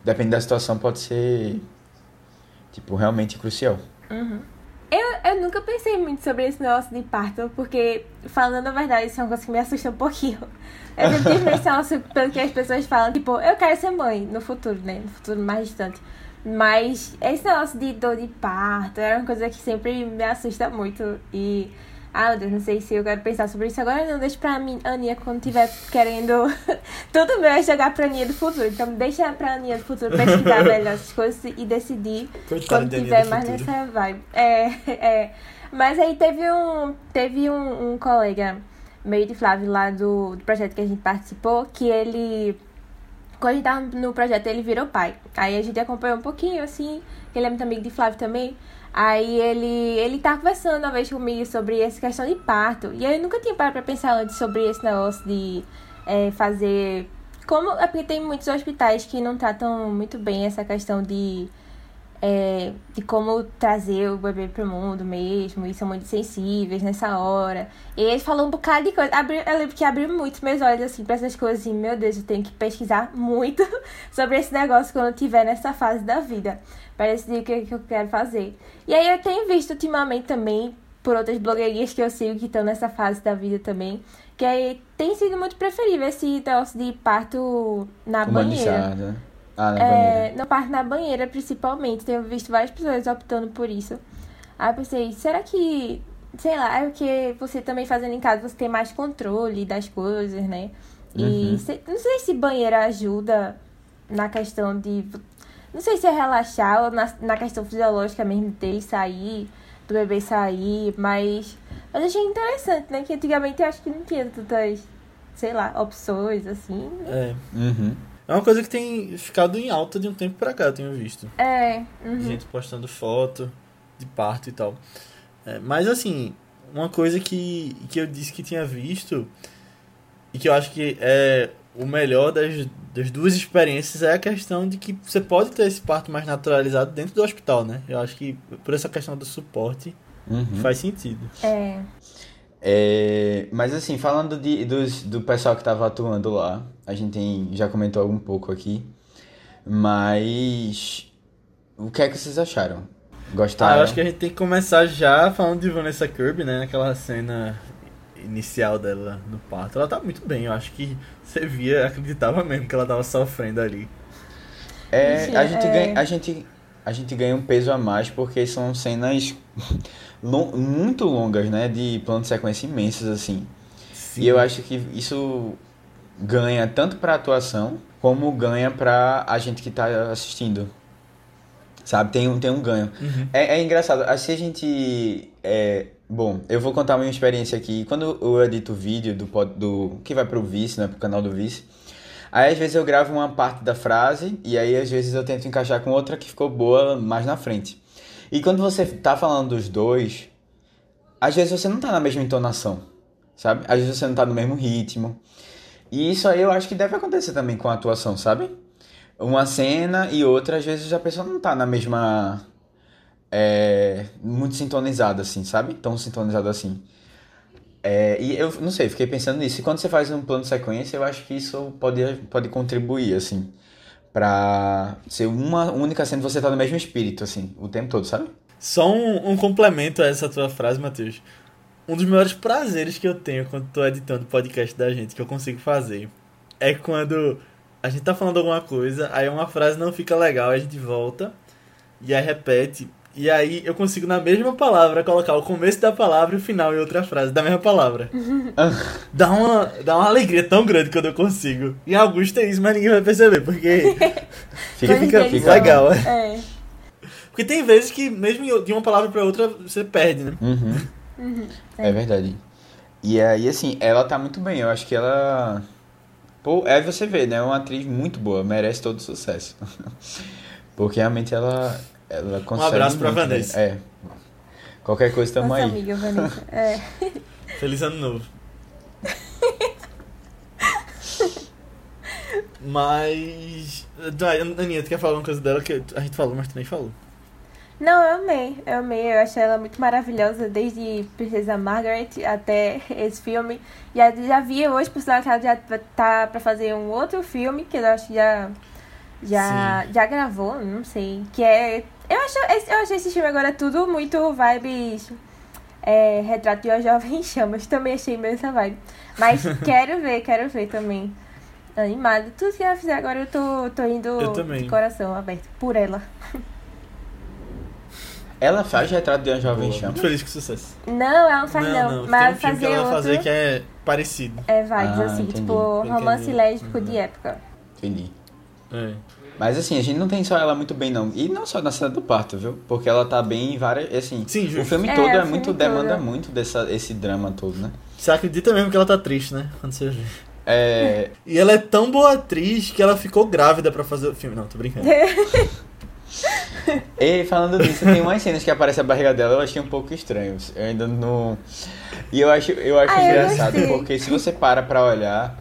depende da situação, pode ser. Tipo, realmente crucial. Uhum. Eu, eu nunca pensei muito sobre esse negócio de parto, porque, falando a verdade, isso é uma coisa que me assusta um pouquinho. Eu sempre tive pelo que as pessoas falam, tipo, eu quero ser mãe no futuro, né? No futuro mais distante. Mas esse negócio de dor de parto era uma coisa que sempre me assusta muito. E ah, meu Deus, não sei se eu quero pensar sobre isso agora. Não, deixa pra mim, Aninha, quando tiver querendo. Tudo meu é jogar pra Aninha do futuro. Então, deixa pra Aninha do futuro pesquisar melhor essas coisas e decidir Coitada quando tiver mais futuro. nessa vibe. É, é. Mas aí teve um, teve um, um colega, meio de Flávio, lá do, do projeto que a gente participou, que ele. Quando a gente tava no projeto, ele virou pai. Aí a gente acompanhou um pouquinho, assim. Ele é muito amigo de Flávio também. Aí ele, ele tá conversando uma vez comigo sobre essa questão de parto. E eu nunca tinha parado pra pensar antes sobre esse negócio de é, fazer. Como. É porque tem muitos hospitais que não tratam muito bem essa questão de. É, de como trazer o bebê pro mundo mesmo. E são muito sensíveis nessa hora. E ele falou um bocado de coisa. Abriu, eu lembro que abriu muito meus olhos assim pra essas coisas. Assim, meu Deus, eu tenho que pesquisar muito sobre esse negócio quando eu estiver nessa fase da vida para decidir o que, que eu quero fazer. E aí eu tenho visto ultimamente também, por outras blogueirinhas que eu sigo que estão nessa fase da vida também, que aí tem sido muito preferível esse negócio de parto na banheira. Ah, na É, banheira. no parto na banheira, principalmente. Tenho visto várias pessoas optando por isso. Aí eu pensei, será que, sei lá, é porque você também fazendo em casa, você tem mais controle das coisas, né? E Uhum. se- não sei se banheira ajuda na questão de. Não sei se é relaxar ou na, na questão fisiológica mesmo dele sair, do bebê sair, mas. Mas achei interessante, né? Que antigamente eu acho que não tinha tantas, sei lá, opções assim. É. Uhum. É uma coisa que tem ficado em alta de um tempo pra cá, eu tenho visto. É. uhum. Gente postando foto de parto e tal. É, mas assim, uma coisa que, que eu disse que tinha visto e que eu acho que é o melhor das, das duas experiências é a questão de que você pode ter esse parto mais naturalizado dentro do hospital, né? Eu acho que por essa questão do suporte Uhum. faz sentido. É. É, mas assim, falando de, dos, do pessoal que estava atuando lá, a gente tem- já comentou um pouco aqui, mas o que é que vocês acharam? Ah, Gostaram? eu acho que a gente tem que começar já falando de Vanessa Kirby, né? Naquela cena inicial dela no parto. Ela tá muito bem, eu acho que você via, acreditava mesmo que ela tava sofrendo ali. É, Gente, a gente é. ganha, a gente, a gente ganha um peso a mais porque são cenas lon- muito longas, né? De plano de sequência imensos, assim. Sim. E eu acho que isso ganha tanto pra atuação como ganha pra a gente que tá assistindo. Sabe? Tem um, tem um ganho. Uhum. É, é engraçado. Assim a gente. É, bom, eu vou contar a minha experiência aqui. Quando eu edito o vídeo do, do que vai pro Vice, né? Pro canal do Vice. Aí às vezes eu gravo uma parte da frase e aí às vezes eu tento encaixar com outra que ficou boa mais na frente. E quando você tá falando dos dois, às vezes você não tá na mesma entonação, sabe? Às vezes você não tá no mesmo ritmo. E isso aí eu acho que deve acontecer também com a atuação, sabe? Uma cena e outra, às vezes a pessoa não tá na mesma. É, muito sintonizada, assim, sabe? Tão sintonizada assim. É, e eu não sei, fiquei pensando nisso. E quando você faz um plano de sequência, eu acho que isso pode, pode contribuir, assim, pra ser uma única cena você tá no mesmo espírito, assim, o tempo todo, sabe? Só um, um complemento a essa tua frase, Matheus. Um dos maiores prazeres que eu tenho quando tô editando o podcast da gente, que eu consigo fazer, é quando a gente tá falando alguma coisa, aí uma frase não fica legal, a gente volta e aí repete. E aí eu consigo na mesma palavra colocar o começo da palavra e o final em outra frase da mesma palavra. dá, uma, dá uma alegria tão grande quando eu consigo. Em alguns tem isso, mas ninguém vai perceber, porque Fica, fica, fica legal, falam. É. Porque tem vezes que mesmo de uma palavra pra outra você perde, né? Uhum. É verdade. E aí, assim, ela tá muito bem. Eu acho que ela. Pô, é você vê, né? É uma atriz muito boa, merece todo o sucesso. Porque realmente ela. Ela consegue. abraço pra muito, né? Vanessa. É. Qualquer coisa tamo Nossa aí. amiga Vanessa. É. Feliz ano novo. Mas. Aninha, tu quer falar uma coisa dela que a gente falou, mas tu nem falou. Não, eu amei, eu amei, eu achei ela muito maravilhosa, desde Princesa Margaret até esse filme. E a- já vi hoje, por sinal, que ela já tá pra fazer um outro filme, que eu acho que já, já, já gravou, não sei, que é Eu acho, eu achei esse filme agora tudo muito vibes. É, retrato de uma jovem em chamas. Também achei meio essa vibe. Mas quero ver, quero ver também. Animado. Tudo que ela fizer agora eu tô, tô indo Eu de coração aberto por ela. Ela faz retrato de uma jovem Boa, chama. Muito feliz com o sucesso. Não, ela não faz não. Tem mas um filme que fazer ela vai outro fazer que é parecido. é vibes Ah, assim, entendi. tipo romance lésbico Uhum. de época. Entendi. É. Mas assim, a gente não tem só ela muito bem, não. E não só na cena do parto, viu? Porque ela tá bem em várias. Assim, Sim, o justo. filme É, todo o é, filme muito. todo. demanda muito dessa, esse drama todo, né? Você acredita mesmo que ela tá triste, né? Quando você vê. É. E ela é tão boa atriz que ela ficou grávida pra fazer o filme. Não, tô brincando. E falando nisso, tem umas cenas que aparece a barriga dela, eu achei um pouco estranho. Eu ainda não. E eu acho, eu acho Ah, eu engraçado, gostei. porque se você para pra olhar,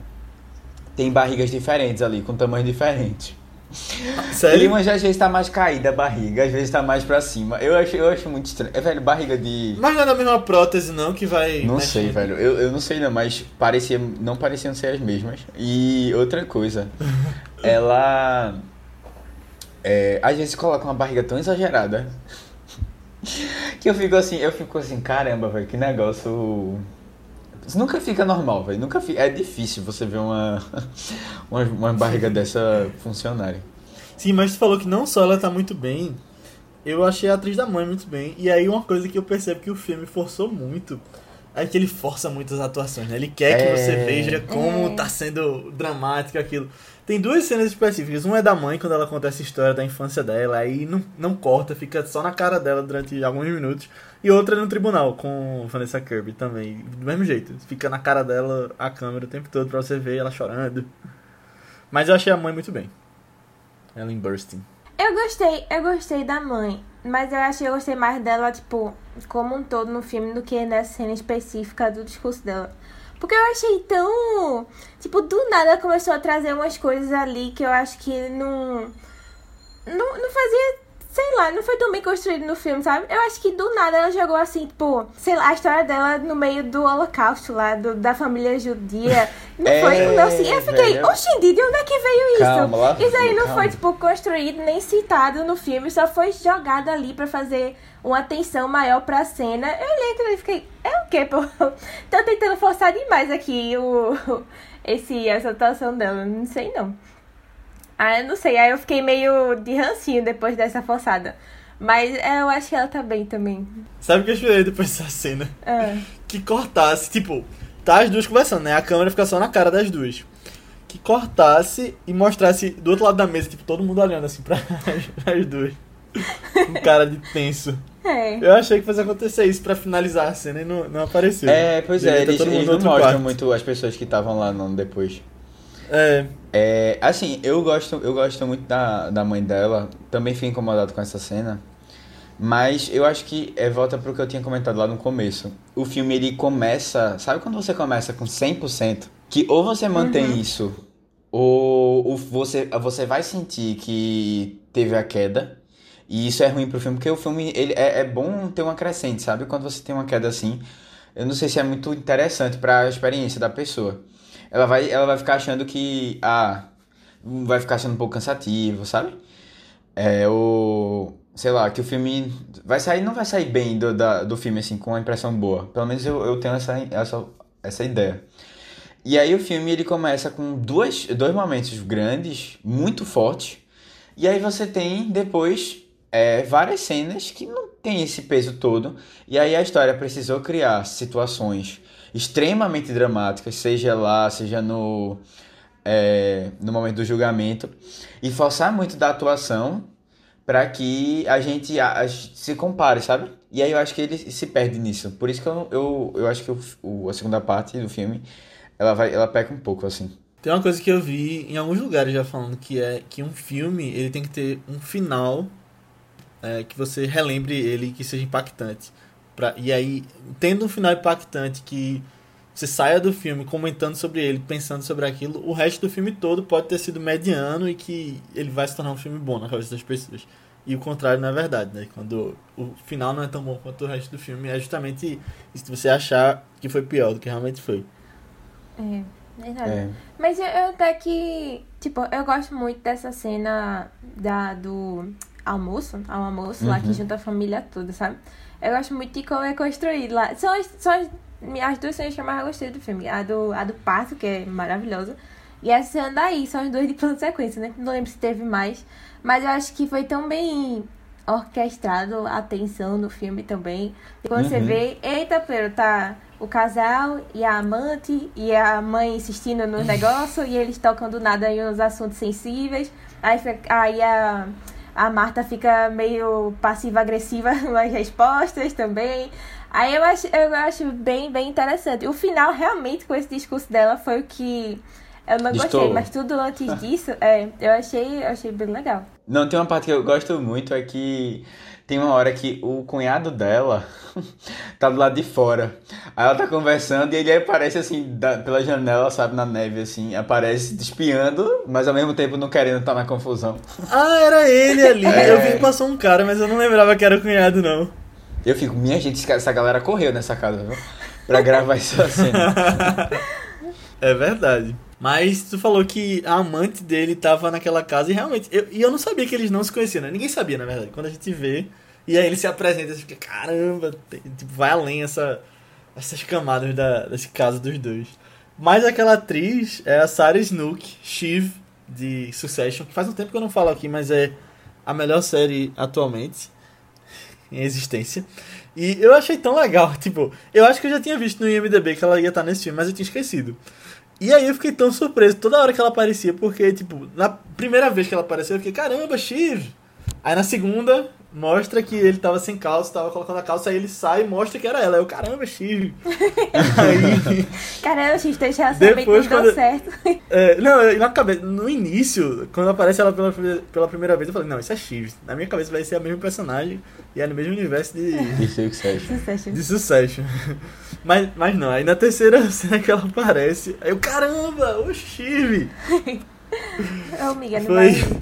tem barrigas diferentes ali, com tamanhos diferentes. E Sério? uma às vezes tá mais caída a barriga, às vezes tá mais pra cima. Eu acho, eu acho muito estranho. É, velho, barriga de. Mas não é da mesma prótese, não, que vai. Não mexendo. sei, velho. Eu, eu não sei não, mas parecia, não pareciam ser as mesmas. E outra coisa, ela é, vezes coloca uma barriga tão exagerada que eu fico assim, eu fico assim, caramba, velho, que negócio. Isso nunca fica normal, velho. Nunca fica. É difícil você ver uma, uma, uma barriga dessa funcionarem. Sim, mas tu falou que não só ela tá muito bem, eu achei a atriz da mãe muito bem. E aí uma coisa que eu percebo que o filme forçou muito é que ele força muitas atuações, né? Ele quer que É. você veja como É. tá sendo dramático aquilo. Tem duas cenas específicas. Uma é da mãe, quando ela conta essa história da infância dela, aí não, não corta, fica só na cara dela durante alguns minutos. E outra é no tribunal, com Vanessa Kirby também. Do mesmo jeito. Fica na cara dela a câmera o tempo todo pra você ver ela chorando. Mas eu achei a mãe muito bem. Ellen Burstyn. Eu gostei, eu gostei da mãe. Mas eu achei eu gostei mais dela, tipo, como um todo no filme do que nessa cena específica do discurso dela. Porque eu achei tão. Tipo, do nada começou a trazer umas coisas ali que eu acho que não. Não, não fazia. Sei lá, não foi tão bem construído no filme, sabe? Eu acho que do nada ela jogou assim, tipo, sei lá, a história dela no meio do holocausto lá, do, da família judia. Não É, foi, não, assim, eu fiquei, velho. oxi, de onde é que veio isso? Calma, lá- isso aí não calma. foi, tipo, construído nem citado no filme, só foi jogado ali pra fazer uma atenção maior pra cena. Eu olhei e fiquei, é o quê, pô? Tô tentando forçar demais aqui o, esse, essa atuação dela, não sei não. Ah, eu não sei, aí eu fiquei meio de rancinho depois dessa forçada. Mas é, eu acho que ela tá bem também. Sabe o que eu esperei depois dessa cena? Ah, Que cortasse, tipo, tá as duas conversando, né? A câmera fica só na cara das duas. Que cortasse e mostrasse do outro lado da mesa, tipo, todo mundo olhando assim pra as duas. Com cara de tenso. é. Eu achei que fosse acontecer isso pra finalizar a cena e não, não apareceu. É, pois é, Devia eles, todo mundo eles não outro mostram quarto. muito as pessoas que estavam lá não, depois. É, É, assim, eu gosto, eu gosto muito da, da mãe dela, também fiquei incomodado com essa cena, mas eu acho que é, volta pro que eu tinha comentado lá no começo. O filme ele começa, sabe quando você começa com 100%? Que ou você mantém isso, ou, ou você, você vai sentir que teve a queda, e isso é ruim pro filme, porque o filme ele é, é bom ter uma crescente, sabe? Quando você tem uma queda assim, eu não sei se é muito interessante pra experiência da pessoa ela vai, ela vai ficar achando que. Ah, vai ficar achando um pouco cansativo, sabe? É, o. Sei lá, que o filme vai sair, não vai sair bem do, da, do filme, assim, com uma impressão boa. Pelo menos eu, eu tenho essa, essa, essa ideia. E aí o filme ele começa com duas, dois momentos grandes, muito fortes. E aí você tem depois é, várias cenas que não tem esse peso todo. E aí a história precisou criar situações extremamente dramáticas, seja lá, seja no, é, no momento do julgamento, e forçar muito da atuação para que a gente a- a- se compare, sabe? E aí eu acho que ele se perde nisso. Por isso que eu, eu, eu acho que o, o- a segunda parte do filme ela vai ela peca um pouco assim. tem uma coisa que eu vi em alguns lugares já falando que é que um filme ele tem que ter um final é, que você relembre ele que seja impactante. Pra, e aí, tendo um final impactante que você saia do filme comentando sobre ele, pensando sobre aquilo, o resto do filme todo pode ter sido mediano e que ele vai se tornar um filme bom na cabeça das pessoas. E o contrário não é verdade, né? Quando o final não é tão bom quanto o resto do filme, é justamente isso que você achar que foi pior do que realmente foi. É, verdade. É. Mas eu, eu até que. Tipo, eu gosto muito dessa cena da, do. almoço, ao almoço uhum. lá que uhum. junta a família toda, sabe? Eu gosto muito de como é construído lá. São as, são as, as duas cenas que eu mais gostei do filme. A do, a do parto, que é maravilhosa. E essa cena daí, são as duas de plano sequência, né? Não lembro se teve mais. Mas eu acho que foi tão bem orquestrado a tensão no filme também. E quando uhum. você vê, eita, Pedro, tá o casal e a amante e a mãe insistindo no negócio e eles tocam do nada em uns assuntos sensíveis. Aí, aí a, a Marta fica meio passiva-agressiva nas respostas também. Aí eu acho, eu acho bem, bem interessante. O final, realmente, com esse discurso dela, foi o que eu não Estou... gostei, mas tudo antes disso, é, eu achei, eu achei bem legal. Não, tem uma parte que eu gosto muito, é que tem uma hora que o cunhado dela tá do lado de fora. Aí ela tá conversando e ele aparece assim, da, pela janela, sabe, na neve, assim, aparece espiando, mas ao mesmo tempo não querendo estar tá na confusão. Ah, era ele ali. É... Eu vi que passou um cara, mas eu não lembrava que era o cunhado, não. Eu fico, minha gente, essa galera correu nessa casa, viu? Pra gravar essa cena. é verdade. Mas tu falou que a amante dele tava naquela casa e realmente. Eu, e eu não sabia que eles não se conheciam, né? Ninguém sabia, na verdade. Quando a gente vê. E aí ele se apresenta e fica, caramba, tem, tipo, vai além essa, essas camadas da, desse caso dos dois. Mas aquela atriz é a Sarah Snook, Shiv, de Succession, que faz um tempo que eu não falo aqui, mas é a melhor série atualmente em existência. E eu achei tão legal, tipo, eu acho que eu já tinha visto no IMDB que ela ia estar nesse filme, mas eu tinha esquecido. E aí eu fiquei tão surpreso toda hora que ela aparecia, porque, tipo, na primeira vez que ela apareceu, eu fiquei, caramba, Shiv! Aí na segunda, mostra que ele tava sem calça, tava colocando a calça, aí ele sai e mostra que era ela. Eu, caramba, Shiv! aí... Caramba, Shiv, teu relacionamento não deu certo. É, não, na cabeça, no início, quando aparece ela pela, pela primeira vez, eu falei, não, isso é Shiv. Na minha cabeça vai ser a mesma personagem e é no mesmo universo de... De Succession. De Succession. Mas, mas não, aí na terceira cena que ela aparece, aí eu, caramba, o Chive! Ô, amiga, não Foi... vai.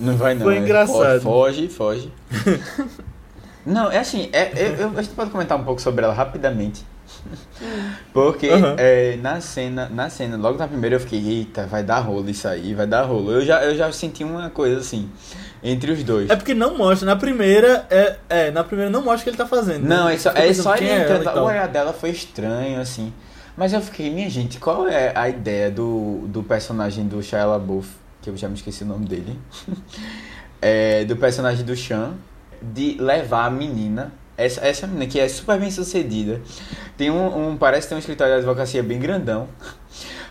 Não vai não. Foi é. engraçado. Foge, foge. não, é assim, é, é, eu, a gente pode comentar um pouco sobre ela rapidamente. Porque uhum. é, na cena, na cena, logo na primeira eu fiquei, eita, vai dar rolo isso aí, vai dar rolo. Eu já, eu já senti uma coisa assim entre os dois. É porque não mostra. Na primeira, é, é na primeira não mostra o que ele tá fazendo. Né? Não, né? é só, é só ele entrando. O olhar dela foi estranho, assim. Mas eu fiquei, minha gente, qual é a ideia do, do personagem do Shia LaBeouf, que eu já me esqueci o nome dele, é, do personagem do Sean, de levar a menina, essa, essa menina que é super bem sucedida, tem um, um parece ter um escritório de advocacia bem grandão,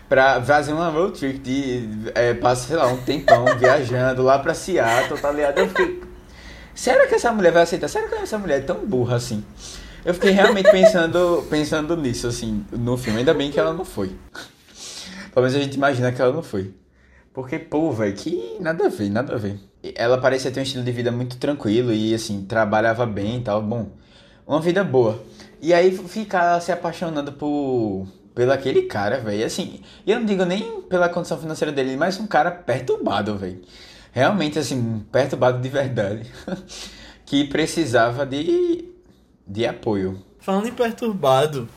pra fazer uma road trip de. É, passa, sei lá, um tempão viajando lá pra Seattle, tá ligado? Eu fiquei. Será que essa mulher vai aceitar? Será que essa mulher é tão burra assim? Eu fiquei realmente pensando, pensando nisso, assim, no filme. Ainda bem que ela não foi. Pelo menos a gente imagina que ela não foi. Porque, pô, velho, que nada a ver, nada a ver. Ela parecia ter um estilo de vida muito tranquilo e, assim, trabalhava bem e tal. Bom, uma vida boa. E aí ficar se apaixonando por pelo aquele cara, velho. Assim, e eu não digo nem pela condição financeira dele, mas um cara perturbado, velho. Realmente, assim, perturbado de verdade. que precisava de, de apoio. Falando em perturbado,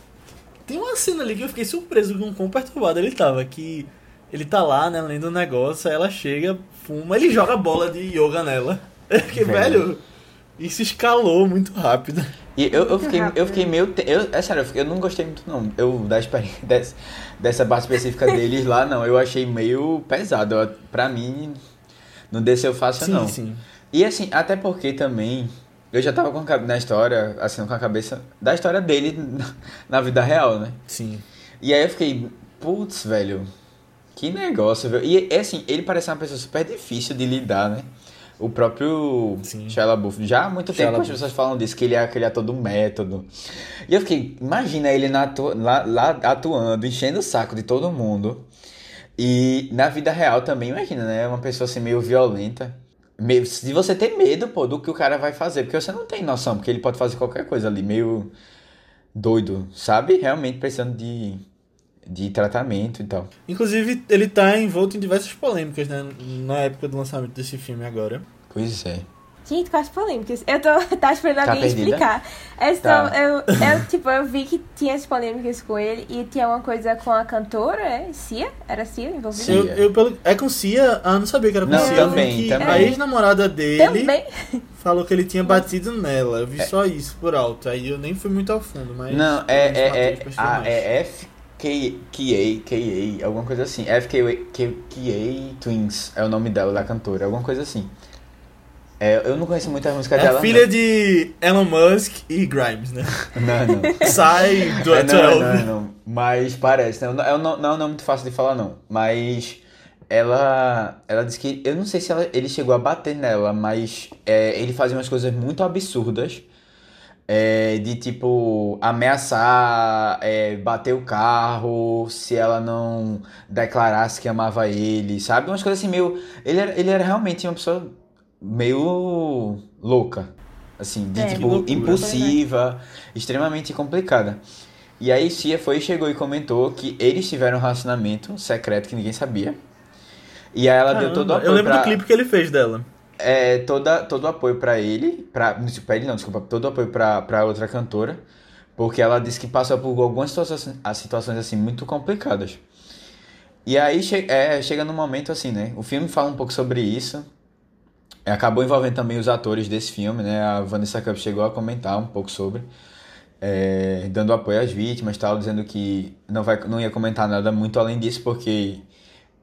tem uma cena ali que eu fiquei surpreso com o quão perturbado ele tava. Que ele tá lá, né, lendo um negócio, aí ela chega, fuma, ele joga bola de yoga nela. Que, velho, isso escalou muito rápido. E eu, eu, fiquei, eu fiquei meio. Eu, é sério, eu não gostei muito, não. Eu, da experiência dessa, dessa parte específica deles lá, não. Eu achei meio pesado. Eu, pra mim, não desceu fácil, sim, não. Sim. E assim, até porque também. Eu já tava com na história, assim, com a cabeça da história dele na vida real, né? Sim. E aí eu fiquei, putz, velho, que negócio, velho. E assim, ele parece uma pessoa super difícil de lidar, né? O próprio Sim. Shia LaBeouf. Já há muito tempo as pessoas falam disso, que ele é aquele ator do método. E eu fiquei, imagina ele na atu lá, lá atuando, enchendo o saco de todo mundo. E na vida real também, imagina, né? Uma pessoa assim meio violenta. Meio, de você ter medo, pô, do que o cara vai fazer. Porque você não tem noção, porque ele pode fazer qualquer coisa ali, meio doido, sabe? Realmente precisando de de tratamento e tal. Inclusive, ele tá envolto em diversas polêmicas, né? Na época do lançamento desse filme agora. Pois é. Gente, quais polêmicas? Eu tô tá esperando Tá alguém perdida? explicar. É só, Tá. eu, eu, tipo, eu vi que tinha as polêmicas com ele e tinha uma coisa com a cantora, é? Cia? Era Cia envolvida? Sim. Eu, eu, pelo- é com Cia? Ah, não sabia que era com Não, Cia. Também, que também. A ex-namorada dele Também. falou que ele tinha batido nela. Eu vi só isso por alto. Aí eu nem fui muito ao fundo, mas. Não, é, os é, fatores é, ah, mais. é FKA, KA, alguma coisa assim. FKA Twins é o nome dela, da cantora, alguma coisa assim. É, eu não conheço muito a música É dela. a filha de Elon Musk e Grimes, né? Não, não. não. Sai do É, 12. não, não, não. Mas parece, né? Não, é um no- não é um nome muito fácil de falar, não. Mas ela, ela disse que. Eu não sei se ela- ele chegou a bater nela, mas é, ele fazia umas coisas muito absurdas. É, de tipo ameaçar, é, bater o carro se ela não declarasse que amava ele, sabe? Umas coisas assim meio. Ele era, ele era realmente uma pessoa meio louca. Assim, de É, tipo, loucura. impulsiva, extremamente complicada. E aí Cia foi, chegou e comentou que eles tiveram um relacionamento secreto que ninguém sabia. E aí ela deu todo o Caramba, apoio Eu lembro pra, do clipe que ele fez dela. É, toda, todo o apoio pra ele, pra, pra ele não, desculpa, todo o apoio pra outra cantora, porque ela disse que passou por algumas situações, situações assim muito complicadas. E aí che é, chega num momento assim, né? O filme fala um pouco sobre isso. Acabou envolvendo também os atores desse filme, né? A Vanessa Cup chegou a comentar um pouco sobre, é, dando apoio às vítimas, tal, dizendo que não vai, não ia comentar nada muito além disso, porque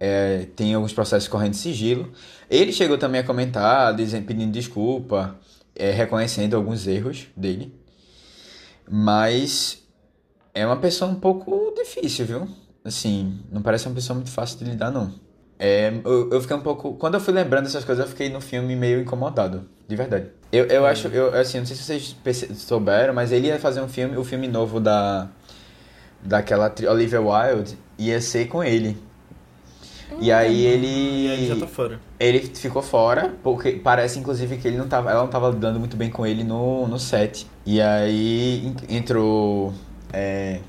é, tem alguns processos correndo de sigilo. Ele chegou também a comentar, dizendo, pedindo desculpa, é, reconhecendo alguns erros dele. Mas é uma pessoa um pouco difícil, viu? Assim, não parece uma pessoa muito fácil de lidar, não. É, eu, eu fiquei um pouco. Quando eu fui lembrando dessas coisas, eu fiquei no filme meio incomodado, de verdade. Eu, eu acho, eu, assim, não sei se vocês souberam, mas ele ia fazer um filme, o filme novo da. Daquela Olivia Wilde, ia ser com ele. E aí ele. E aí já tá fora. Ele ficou fora, porque parece inclusive que ele não tava, ela não tava lidando muito bem com ele no, no set. E aí en- entrou é,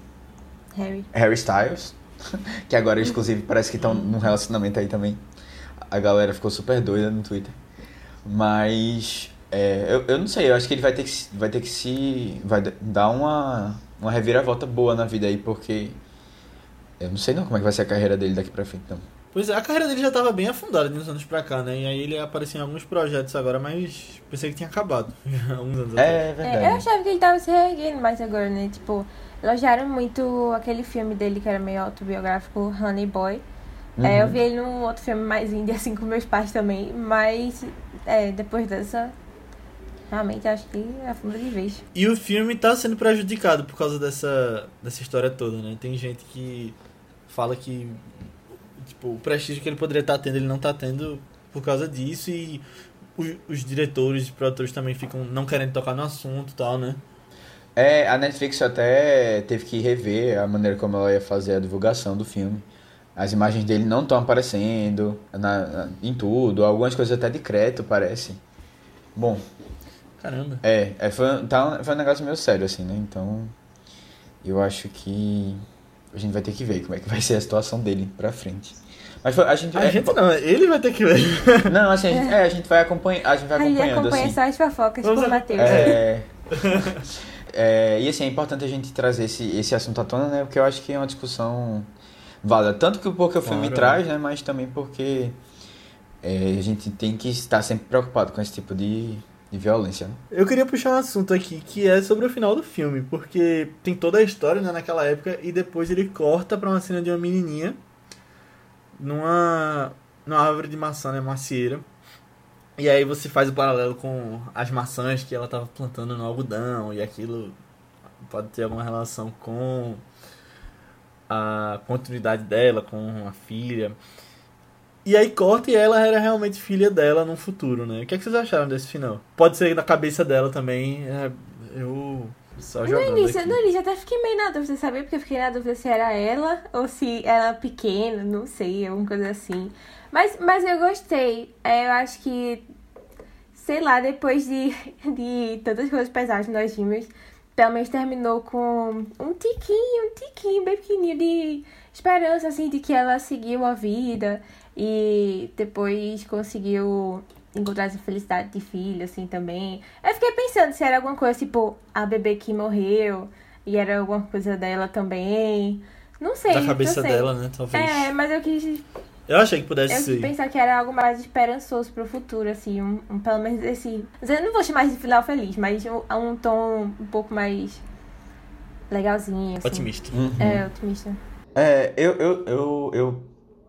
Harry. Harry Styles, que agora inclusive parece que estão num relacionamento aí também. A galera ficou super doida no Twitter. Mas é, eu, eu não sei, eu acho que ele vai ter que, se- vai ter que se. vai dar uma, uma reviravolta boa na vida aí, porque. Eu não sei não como é que vai ser a carreira dele daqui pra frente, não. Pois é, a carreira dele já tava bem afundada de uns anos pra cá, né? E aí ele apareceu em alguns projetos agora, mas pensei que tinha acabado. Há uns anos atrás. É verdade. É, eu achava que ele tava se reerguendo mais agora, né? Tipo, elogiaram muito aquele filme dele que era meio autobiográfico, Honey Boy. É, eu Uhum. vi ele num outro filme mais indie, assim, com meus pais também. Mas, é, depois dessa, realmente acho que afunda de vez. E o filme tá sendo prejudicado por causa dessa, dessa história toda, né? Tem gente que fala que tipo, o prestígio que ele poderia estar tendo, ele não tá tendo por causa disso e os, os diretores e produtores também ficam não querendo tocar no assunto e tal, né? É, a Netflix até teve que rever a maneira como ela ia fazer a divulgação do filme. As imagens dele não estão aparecendo na, na- em tudo, algumas coisas até de crédito, parece. Bom, Caramba. é, é foi, tá, foi um negócio meio sério, assim, né? Então, eu acho que a gente vai ter que ver como é que vai ser a situação dele pra frente. Mas foi- a gente A é, gente não, ele vai ter que ver. Não, assim, a gente, é, a gente vai acompanhar, a gente vai A gente acompanhando, acompanha assim. só as fofocas Vamos por. Matheus. É, é, e assim, é importante a gente trazer esse, esse assunto à tona, né? Porque eu acho que é uma discussão válida. Tanto que porque o filme Claro. traz, né? Mas também porque é, a gente tem que estar sempre preocupado com esse tipo de, de violência, né? Eu queria puxar um assunto aqui que é sobre o final do filme, porque tem toda a história né, naquela época e depois ele corta pra uma cena de uma menininha numa, numa árvore de maçã, né, macieira. E aí você faz o paralelo com as maçãs que ela tava plantando no algodão e aquilo pode ter alguma relação com a continuidade dela, com a filha. E aí corta e ela era realmente filha dela no futuro, né? O que, é que vocês acharam desse final? Pode ser na cabeça dela também. é, eu só No início, aqui. no início até fiquei meio na dúvida, sabe? Porque eu fiquei na dúvida se era ela ou se era pequena, não sei, alguma coisa assim. Mas, mas eu gostei. É, eu acho que, sei lá, depois de, de tantas coisas pesadas que nós vimos, pelo menos terminou com um tiquinho, um tiquinho bem pequenininho de esperança, assim, de que ela seguiu a vida e depois conseguiu encontrasse felicidade de filho, assim, também. Eu fiquei pensando se era alguma coisa, tipo, a bebê que morreu e era alguma coisa dela também. Não sei. Da cabeça sei. dela, né? Talvez. É, mas eu quis, Eu achei que pudesse eu quis ser. pensar que era algo mais esperançoso pro futuro, assim, um, um- pelo menos esse. Eu não vou chamar de final feliz, mas um, um tom um pouco mais legalzinho. Assim. Otimista. Uhum. É, otimista. É, eu, eu, eu, eu,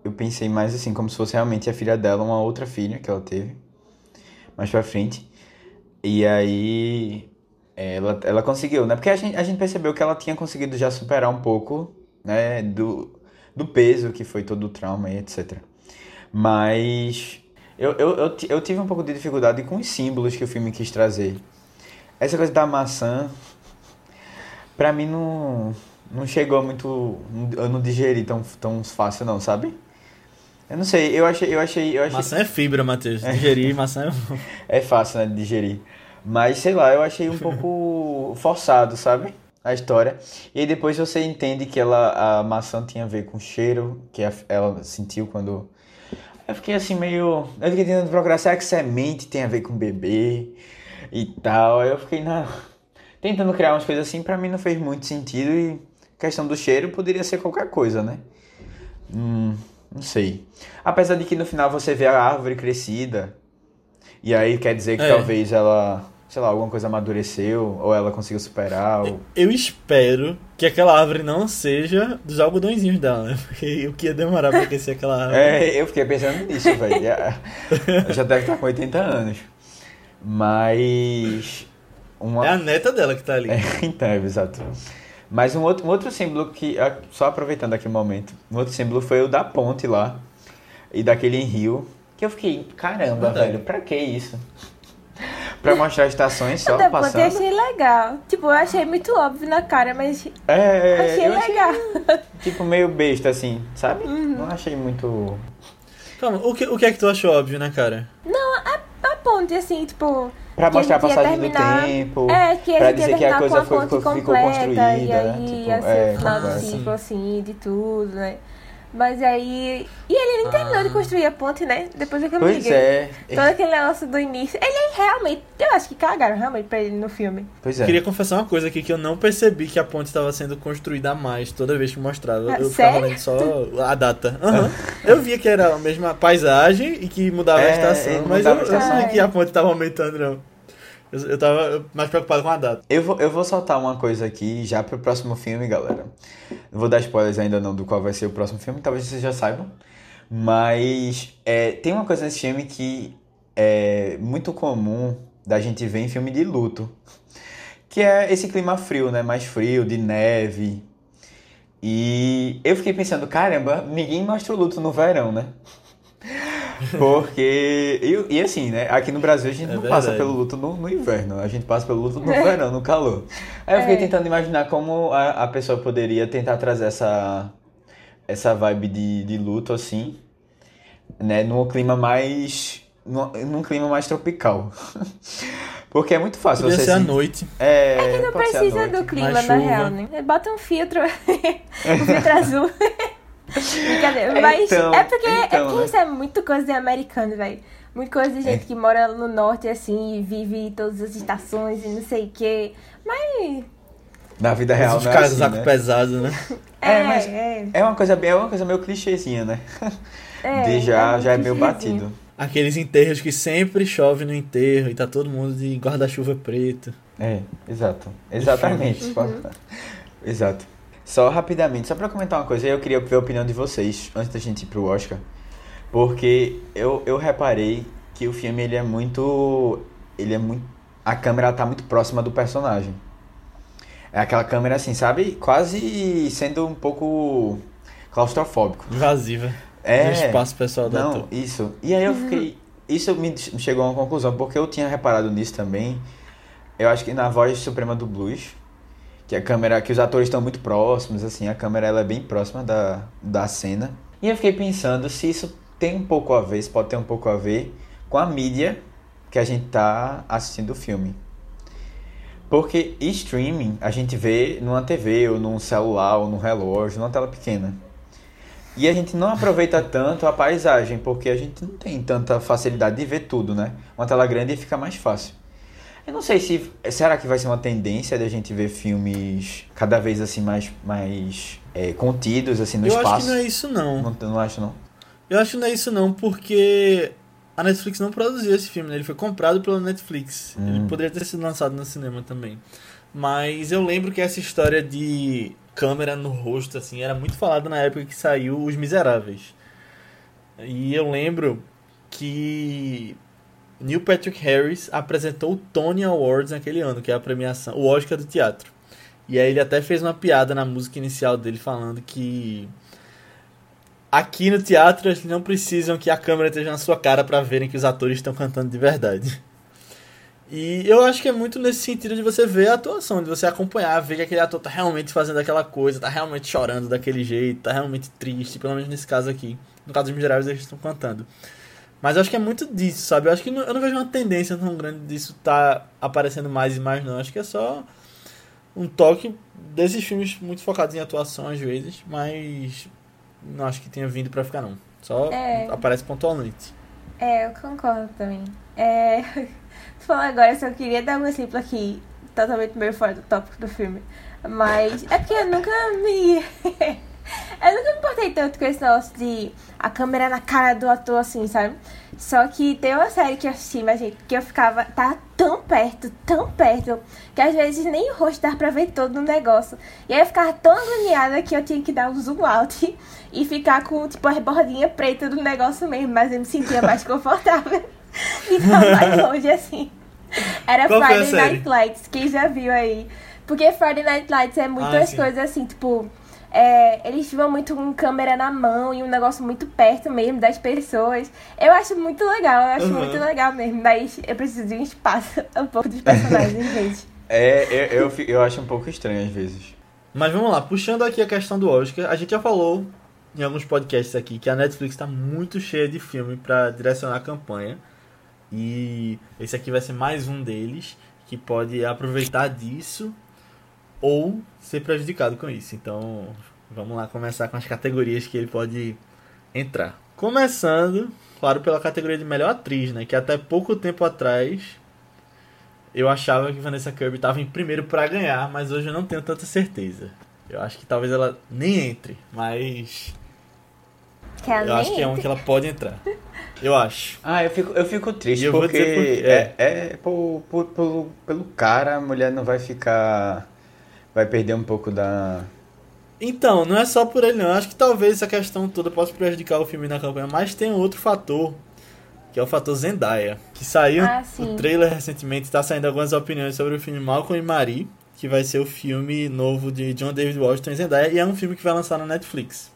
eu pensei mais assim, como se fosse realmente a filha dela, uma outra filha que ela teve, mais pra frente. E aí, ela, ela conseguiu, né? Porque a gente, a gente percebeu que ela tinha conseguido já superar um pouco, né, do, do peso que foi todo o trauma e etc. Mas eu, eu, eu, eu tive um pouco de dificuldade com os símbolos que o filme quis trazer. Essa coisa da maçã, pra mim não, não chegou muito. Eu não digeri tão, tão fácil, não, sabe? Eu não sei, eu achei. Eu achei, eu achei Maçã é fibra, Matheus. Digerir maçã é. é fácil, né, de digerir. Mas, sei lá, eu achei um pouco forçado, sabe? A história. E aí depois você entende que ela, a maçã tinha a ver com o cheiro que ela sentiu quando. Eu fiquei assim meio. Eu fiquei tentando procurar, será que semente tem a ver com bebê e tal? Eu fiquei na. Tentando criar umas coisas assim, pra mim não fez muito sentido e questão do cheiro poderia ser qualquer coisa, né? Hum, não sei. Apesar de que no final você vê a árvore crescida. E aí quer dizer que É. talvez ela, sei lá, alguma coisa amadureceu, ou ela conseguiu superar, ou... Eu espero que aquela árvore não seja dos algodõezinhos dela, né? Porque o que ia demorar pra crescer aquela árvore. É, eu fiquei pensando nisso, velho. Já- Eu já deve estar com 80 anos. Mas. Uma... É a neta dela que tá ali. É, então, é, exato. Mas um outro, um outro símbolo que, ah, só aproveitando aqui o momento, um outro símbolo foi o da ponte lá, e daquele rio, que eu fiquei, caramba, Verdade. velho, pra que isso? pra mostrar estações só Até porque eu passando? achei legal. Tipo, eu achei muito óbvio na cara, mas É, achei eu legal. tipo, meio besta, assim, sabe? Uhum. Não achei muito... Calma, o que, o que é que tu achou óbvio, né, cara? A ponte, assim, tipo. Pra que mostrar a passagem terminar- do tempo, É, que a pra dizer que a terminar coisa com a foi, ponte ficou, completa, construída, e né? aí Tipo, ia ser é, o final do completa. ciclo, assim, de tudo, né? Mas aí. E ele nem terminou de construir a ponte, né? Depois é que eu me Pois liguei. é, Todo aquele negócio do início. Ele realmente. Eu acho que cagaram realmente pra ele no filme. pois é. Queria confessar uma coisa aqui que eu não percebi que a ponte estava sendo construída a mais toda vez que mostrava. Ah, eu ficava lendo só a data. Aham. Eu via que era a mesma paisagem e que mudava a É, estação, ele mas eu, mudava a eu não estação. vi que a ponte estava aumentando, não. Eu, tava mais preocupado com a data. Eu vou, eu vou soltar uma coisa aqui já pro próximo filme, galera. Não vou dar spoilers ainda não do qual vai ser o próximo filme, talvez vocês já saibam. Mas é, tem uma coisa nesse filme que é muito comum da gente ver em filme de luto. Que é esse clima frio, né? Mais frio, de neve. E eu fiquei pensando, caramba, ninguém mostra o luto no verão, né? Porque. E, e assim, né? Aqui no Brasil a gente É não passa verdade. pelo luto no, no inverno, a gente passa pelo luto no verão, no calor. Aí eu fiquei É. tentando imaginar como a, a pessoa poderia tentar trazer essa, essa vibe de, de luto, assim, né? Num clima mais. Num, num clima mais tropical. Porque é muito fácil Podia você ser à se- noite. É, Não pode ser à precisa do clima, na real, né? Bota um filtro. um filtro azul. Brincadeira. Mas Então, é porque, é então, porque né? isso é muito coisa de americano, velho. Muita coisa de gente que mora no norte, assim, e vive todas as estações e não sei o quê. Mas. Na vida real, Os é caras assim, né? pesados, né? É, É, mas- é. É uma coisa bem, é uma coisa meio clichêzinha, né? é, de já, é já é muito meio batido. Aqueles enterros que sempre chove no enterro e tá todo mundo de guarda-chuva preto. É, exato. Exatamente. Exato. Só rapidamente, só pra comentar uma coisa, eu queria ver a opinião de vocês antes da gente ir pro Oscar. Porque eu, eu reparei que o filme ele é muito. Ele é muito. A câmera tá muito próxima do personagem. É aquela câmera assim, sabe? Quase sendo um pouco claustrofóbico. Invasiva. É. Do espaço pessoal do Não, ator. isso. E aí eu fiquei. Isso me me chegou a uma conclusão, porque eu tinha reparado nisso também. Eu acho que na voz suprema do blues, que a câmera, que os atores estão muito próximos, assim, a câmera ela é bem próxima da, da cena. E eu fiquei pensando se isso tem um pouco a ver, se pode ter um pouco a ver com a mídia que a gente tá assistindo o filme. Porque streaming a gente vê numa TV, ou num celular, ou num relógio, numa tela pequena. E a gente não aproveita tanto a paisagem, porque a gente não tem tanta facilidade de ver tudo, né? Uma tela grande fica mais fácil. Eu não sei se. Será que vai ser uma tendência de a gente ver filmes cada vez assim mais, mais é, contidos assim no Eu espaço? acho que não é isso não. Não, não acho não. Eu acho que não é isso não, porque a Netflix não produziu esse filme, né? Ele foi comprado pela Netflix. Hum. Ele poderia ter sido lançado no cinema também. Mas eu lembro que essa história de câmera no rosto, assim, era muito falada na época que saiu Os Miseráveis. E eu lembro que Neil Patrick Harris apresentou o Tony Awards naquele ano, que é a premiação, o Oscar do teatro. E aí ele até fez uma piada na música inicial dele falando que aqui no teatro eles não precisam que a câmera esteja na sua cara para verem que os atores estão cantando de verdade. E eu acho que é muito nesse sentido de você ver a atuação, de você acompanhar, ver que aquele ator tá realmente fazendo aquela coisa, tá realmente chorando daquele jeito, tá realmente triste, pelo menos nesse caso aqui. No caso dos miseráveis eles estão cantando. Mas eu acho que é muito disso, sabe? Eu acho que não, eu não vejo uma tendência tão grande disso tá aparecendo mais e mais, não. Eu acho que é só um toque desses filmes muito focados em atuação às vezes, mas não acho que tenha vindo pra ficar, não. Só É. aparece pontualmente. É, eu concordo também. É, tu falou agora, eu só queria dar um exemplo aqui, totalmente meio fora do tópico do filme. Mas é porque eu nunca me. eu nunca me importei tanto com esse negócio de a câmera na cara do ator, assim, sabe? Só que tem uma série que eu assisti, mas gente, que eu ficava. Tá tão perto, tão perto, que às vezes nem o rosto dá pra ver todo o negócio. E aí eu ficava tão agoniada que eu tinha que dar um zoom out e ficar com, tipo, as bordinhas pretas do negócio mesmo, mas eu me sentia mais confortável. e tava mais longe assim. Era Qual Friday? Night Lights, quem já viu aí? Porque Friday Night Lights é Ah, muitas sim. coisas assim, tipo. É, eles filmam muito com câmera na mão e um negócio muito perto mesmo das pessoas. Eu acho muito legal, eu acho Uhum. muito legal mesmo. Mas eu preciso de um espaço um pouco dos personagens, gente. É, eu, eu, eu acho um pouco estranho às vezes. Mas vamos lá, puxando aqui a questão do Oscar, a gente já falou em alguns podcasts aqui que a Netflix está muito cheia de filme para direcionar a campanha. E esse aqui vai ser mais um deles que pode aproveitar disso ou ser prejudicado com isso. Então, vamos lá começar com as categorias que ele pode entrar. Começando, claro, pela categoria de melhor atriz, né, que até pouco tempo atrás eu achava que Vanessa Kirby estava em primeiro para ganhar, mas hoje eu não tenho tanta certeza. Eu acho que talvez ela nem entre, mas Que ela eu acho que é um que ela pode entrar. Eu acho. Ah, eu fico, eu fico triste eu porque, por quê. é, é por, por- pelo, pelo cara a mulher não vai ficar. Vai perder um pouco da. Então, não é só por ele não. Eu acho que talvez essa questão toda possa prejudicar o filme na campanha, mas tem outro fator, que é o fator Zendaya, que saiu Ah, o trailer recentemente, está saindo algumas opiniões sobre o filme Malcolm e Marie, que vai ser o filme novo de John David Washington e Zendaya, e é um filme que vai lançar na Netflix.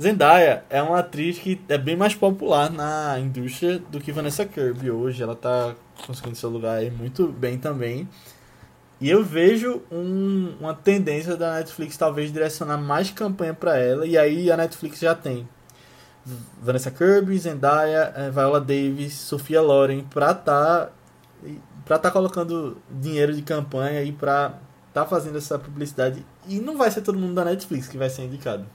Zendaya é uma atriz que é bem mais popular na indústria do que Vanessa Kirby hoje. Ela tá conseguindo seu lugar aí muito bem também. E eu vejo um- uma tendência da Netflix talvez direcionar mais campanha pra ela. E aí a Netflix já tem Vanessa Kirby, Zendaya, eh, Viola Davis, Sofia Loren pra tá para tá colocando dinheiro de campanha aí pra tá fazendo essa publicidade e não vai ser todo mundo da Netflix que vai ser indicado.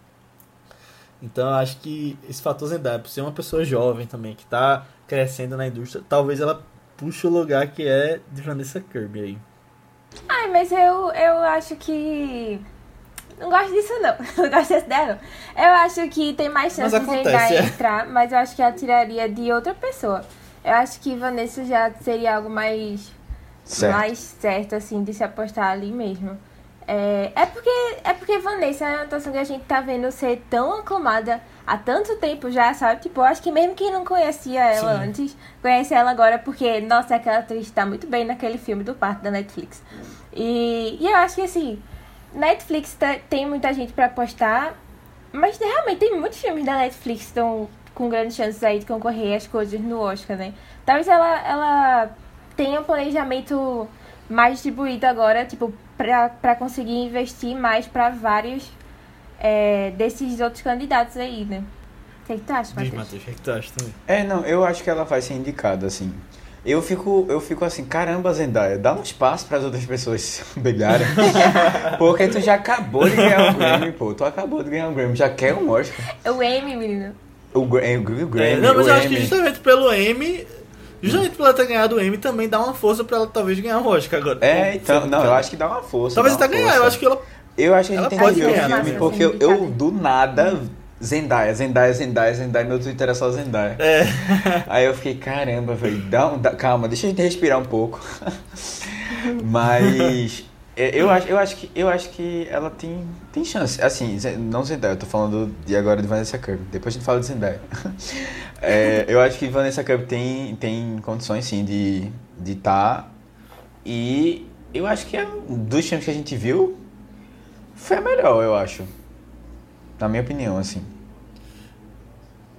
Então eu acho que esse fator Zendaya, por ser uma pessoa jovem também que tá crescendo na indústria, talvez ela puxe o lugar que é de Vanessa Kirby aí. Ai, mas eu, eu acho que. Não gosto disso, não. Não gosto dessa ideia, não. Eu acho que tem mais Mas chance de Zendaya é. entrar, mas eu acho que ela tiraria de outra pessoa. Eu acho que Vanessa já seria algo mais Certo. mais certo, assim, de se apostar ali mesmo. É, é, porque, é porque Vanessa é uma atuação que a gente tá vendo ser tão aclamada há tanto tempo já, sabe? Tipo, acho que mesmo quem não conhecia ela Sim. antes, conhece ela agora porque, nossa, aquela atriz tá muito bem naquele filme do parto da Netflix. E, e eu acho que, assim, Netflix tá- tem muita gente pra apostar, mas realmente tem muitos filmes da Netflix que estão com grandes chances aí de concorrer às coisas no Oscar, né? Talvez ela, ela tenha um planejamento mais distribuído agora, tipo, pra, pra conseguir investir mais pra vários é, desses outros candidatos aí, né? O que, que tu acha, Diz, Matheus? O que, é que tu acha também? É, não, eu acho que ela vai ser indicada, assim. Eu fico, eu fico assim, caramba, Zendaya, dá um espaço para as outras pessoas brilharem. Porque tu já acabou de ganhar um Grammy, pô. Tu acabou de ganhar um Grammy, já quer um Oscar. O Amy, menino. O, Gra- o Grammy, É, não, mas o eu acho que Emmy. justamente pelo M, justamente por ela ter ganhado o M, também dá uma força pra ela talvez ganhar o Oscar agora. É, então, não, eu cara. acho que dá uma força. Talvez até ganhar, eu acho que ela. Eu acho que a gente tem que ver o filme, porque eu, eu, do nada, Zendaya, Zendaya, Zendaya, Zendaya, meu Twitter era só Zendaya. É. Aí eu fiquei, caramba, velho, dá um, dá- calma, deixa a gente respirar um pouco. Mas é, eu acho, eu acho que eu acho que ela tem, tem chance. Assim, não Zendaya, eu tô falando de agora de Vanessa Kirby. Depois a gente fala de Zendaya. É, eu acho que Vanessa Kirby tem, tem condições sim de de tá e eu acho que é, dos filmes que a gente viu foi a melhor, eu acho. Na minha opinião, assim.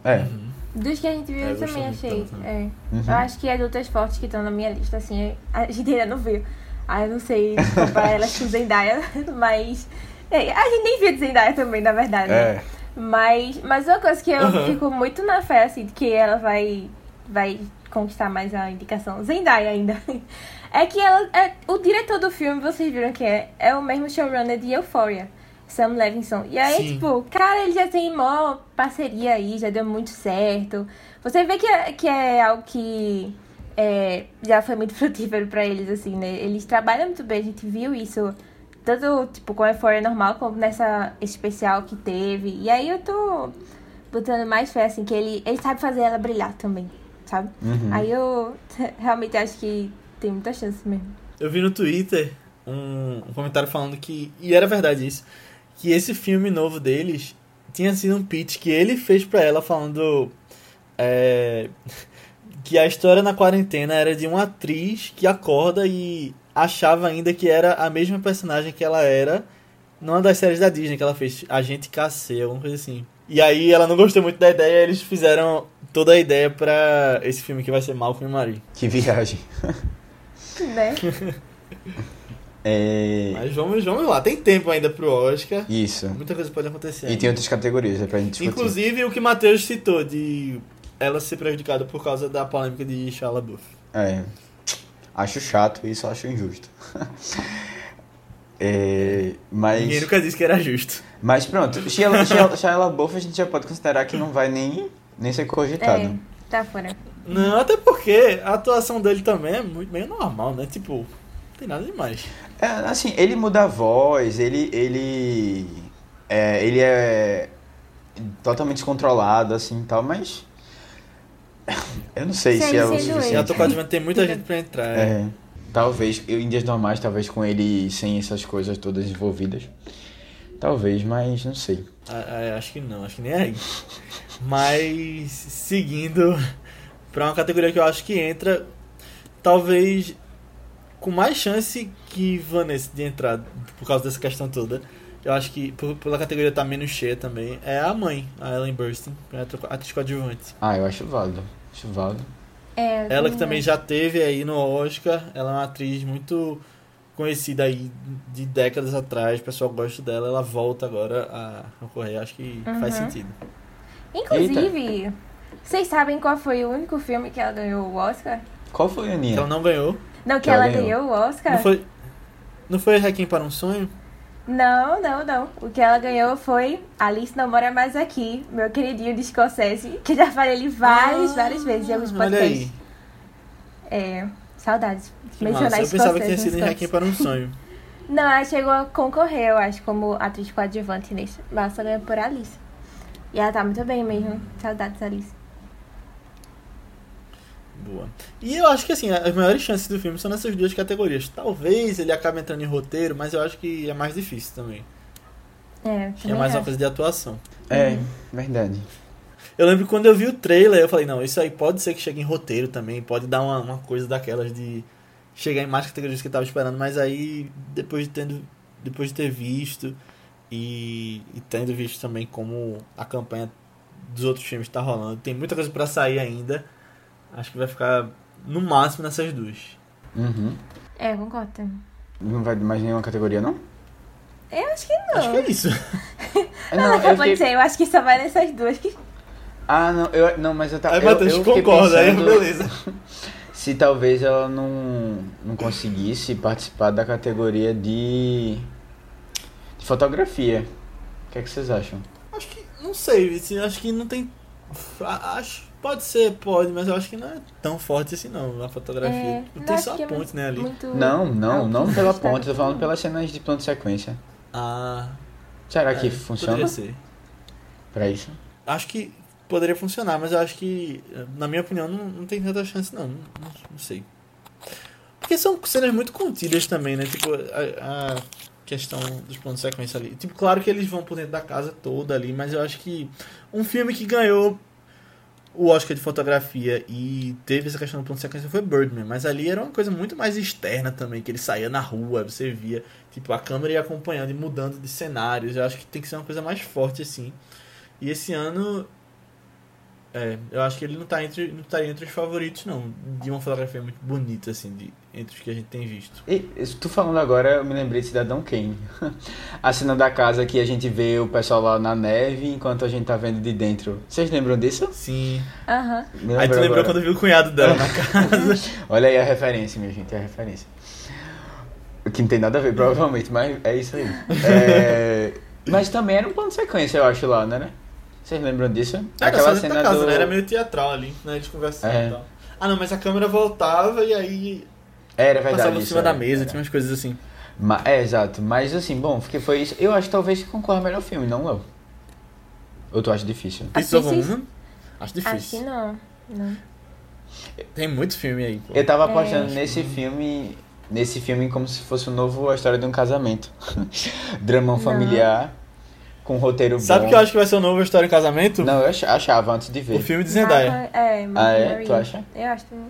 É. Dos que a gente viu, É, eu também achei. dela também. É. Uhum. Eu acho que adultas fortes que estão na minha lista, assim, a gente ainda não viu. Ah, eu não sei comparar elas com Zendaya, mas. é, a gente nem de Zendaya também, na verdade. né? É. Mas, mas uma coisa que eu Uhum. fico muito na fé, assim, de que ela vai, vai conquistar mais a indicação, Zendaya ainda, é que ela é o diretor do filme, vocês viram que é, é o mesmo showrunner de Euphoria, Sam Levinson. E aí, Sim. tipo, cara, ele já tem mó parceria aí, já deu muito certo. Você vê que é, que é algo que é, já foi muito frutífero pra eles, assim, né? Eles trabalham muito bem, a gente viu isso tanto tipo com a Euphoria normal como nessa especial que teve. E aí eu tô botando mais fé assim que ele ele sabe fazer ela brilhar também, sabe? Uhum. Aí eu realmente acho que tem muita chance mesmo. Eu vi no Twitter um, um comentário falando que. E era verdade isso. Que esse filme novo deles tinha sido um pitch que ele fez pra ela falando. é, que a história na quarentena era de uma atriz que acorda e achava ainda que era a mesma personagem que ela era numa das séries da Disney que ela fez, Agente KC, alguma coisa assim. E aí ela não gostou muito da ideia, eles fizeram toda a ideia pra esse filme que vai ser Malcolm e Marie. Que viagem. Né? É... Mas vamos, vamos lá, tem tempo ainda pro Oscar. Isso. Muita coisa pode acontecer. E ainda. tem outras categorias é pra gente discutir. Inclusive o que Matheus citou de ela ser prejudicada por causa da polêmica de Shia LaBeouf. É. Acho chato, isso eu acho injusto. É, mas, Ninguém nunca disse que era justo. mas pronto, Shia, Shia, Shia LaBeouf a gente já pode considerar que não vai nem, nem ser cogitado. É, tá fora. Não, até porque a atuação dele também é muito meio normal, né? Tipo, não tem nada demais. É, assim, ele muda a voz, ele ele é, ele é totalmente descontrolado assim, e tal, mas eu não sei se é o suficiente. a Tocadimento tem muita gente pra entrar. é. É, talvez, eu, em dias normais, talvez com ele sem essas coisas todas envolvidas. Talvez, mas não sei. Ah, ah, acho que não, acho que nem aí. Mas seguindo pra uma categoria que eu acho que entra, talvez com mais chance que Vanessa de entrar por causa dessa questão toda. Eu acho que por- pela categoria tá menos cheia também. É a mãe, a Ellen Burstyn, que é a atriz coadjuvante. Ah, eu acho válido. Acho válido. É, Ela que também já teve aí no Oscar, ela é uma atriz muito conhecida aí de décadas atrás, o pessoal gosta dela, ela volta agora a ocorrer, acho que faz Uhum. sentido. Inclusive, vocês sabem qual foi o único filme que ela ganhou o Oscar? Qual foi, Aninha? Ela não ganhou. Não, que Que ela ela ganhou. ganhou o Oscar? Não foi, não foi Requiem para um Sonho? Não, não, não. O que ela ganhou foi Alice Não Mora Mais Aqui, meu queridinho de Scorsese, que já falei ele várias, Ah, várias vezes em alguns podcasts. aí. É, saudades. Que Mencionar massa. Eu pensava que tinha sido em. Requiem para um Sonho. Não, ela chegou a concorrer, eu acho, como atriz coadjuvante nesse. Mas ela ganhou por Alice. E ela tá muito bem mesmo. Saudades, Alice. Boa. E eu acho que assim, as maiores chances do filme são nessas duas categorias. Talvez ele acabe entrando em roteiro, mas eu acho que é mais difícil também. É, Acho que é mais uma acho. coisa de atuação. É, verdade. Eu lembro que quando eu vi o trailer, eu falei, não, isso aí pode ser que chegue em roteiro também, pode dar uma, uma coisa daquelas de chegar em mais categorias que eu tava esperando, mas aí depois de, tendo, depois de ter visto e, e tendo visto também como a campanha dos outros filmes tá rolando, tem muita coisa pra sair ainda. Acho que vai ficar no máximo nessas duas. Uhum. É, concordo. também. Não vai mais nenhuma categoria, não? Eu acho que não. Acho que é isso. É, Não, não, eu pode ser. Eu acho que só vai nessas duas. Que... Ah, não, eu, não, mas eu tava. Aí eu, Matheus eu concorda, aí pensando beleza. se talvez ela não, não conseguisse participar da categoria de, de fotografia. O que, é que vocês acham? Acho que. Não sei, assim, acho que não tem. Acho. Pode ser, pode, mas eu acho que não é tão forte assim não, a fotografia. É, Não tem só a que é ponte, muito- né, ali. muito- Não, não, não pela ponte, eu tô falando pelas cenas de plano de sequência. Ah. Será que é, funciona Poderia ser. pra isso? Acho que poderia funcionar, mas eu acho que, na minha opinião, não, não tem tanta chance, não. Não, não- não sei. Porque são cenas muito contidas também, né? Tipo, a, a questão dos planos de sequência ali. Tipo, claro que eles vão por dentro da casa toda ali, mas eu acho que um filme que ganhou o Oscar de fotografia e teve essa questão do plano de sequência foi Birdman, mas ali era uma coisa muito mais externa também, que ele saía na rua, você via, tipo, a câmera ia acompanhando e mudando de cenários. Eu acho que tem que ser uma coisa mais forte assim. E esse ano é, eu acho que ele não tá entre não tá entre os favoritos não, de uma fotografia muito bonita assim, de entre os que a gente tem visto. E, tu falando agora, eu me lembrei de Cidadão Kane. A cena da casa que a gente vê o pessoal lá na neve enquanto a gente tá vendo de dentro. Vocês lembram disso? Sim. Aham. Me Aí tu lembrou agora. quando viu o cunhado dela na casa. Olha aí a referência, minha gente, é a referência. O que não tem nada a ver, provavelmente, mas é isso aí. É, Mas também era um plano de sequência, eu acho, lá, né? Vocês lembram disso? Era só dentro da casa, né? Era meio teatral ali, né? Eles conversando É. e tal. Ah não, mas a câmera voltava e aí Era verdade. passava por isso cima da era, mesa, era. tinha umas coisas assim. Ma- É, exato. Mas assim, bom, porque foi isso. Eu acho que talvez que concorra melhor filme, não Léo? Ou tu acha difícil? Pieces of a difícil. Acho Acho difícil. que não. Não. Tem muito filme aí, pô. Eu tava É. apostando nesse filme. Nesse filme como se fosse o novo A História de um Casamento. Dramão Não. familiar. Com roteiro Sabe bom. que eu acho que vai ser o novo História em Casamento? Não, eu ach- achava antes de ver. O filme de Zendaya. Marco- É, Ah, é? Tu acha? Eu acho também.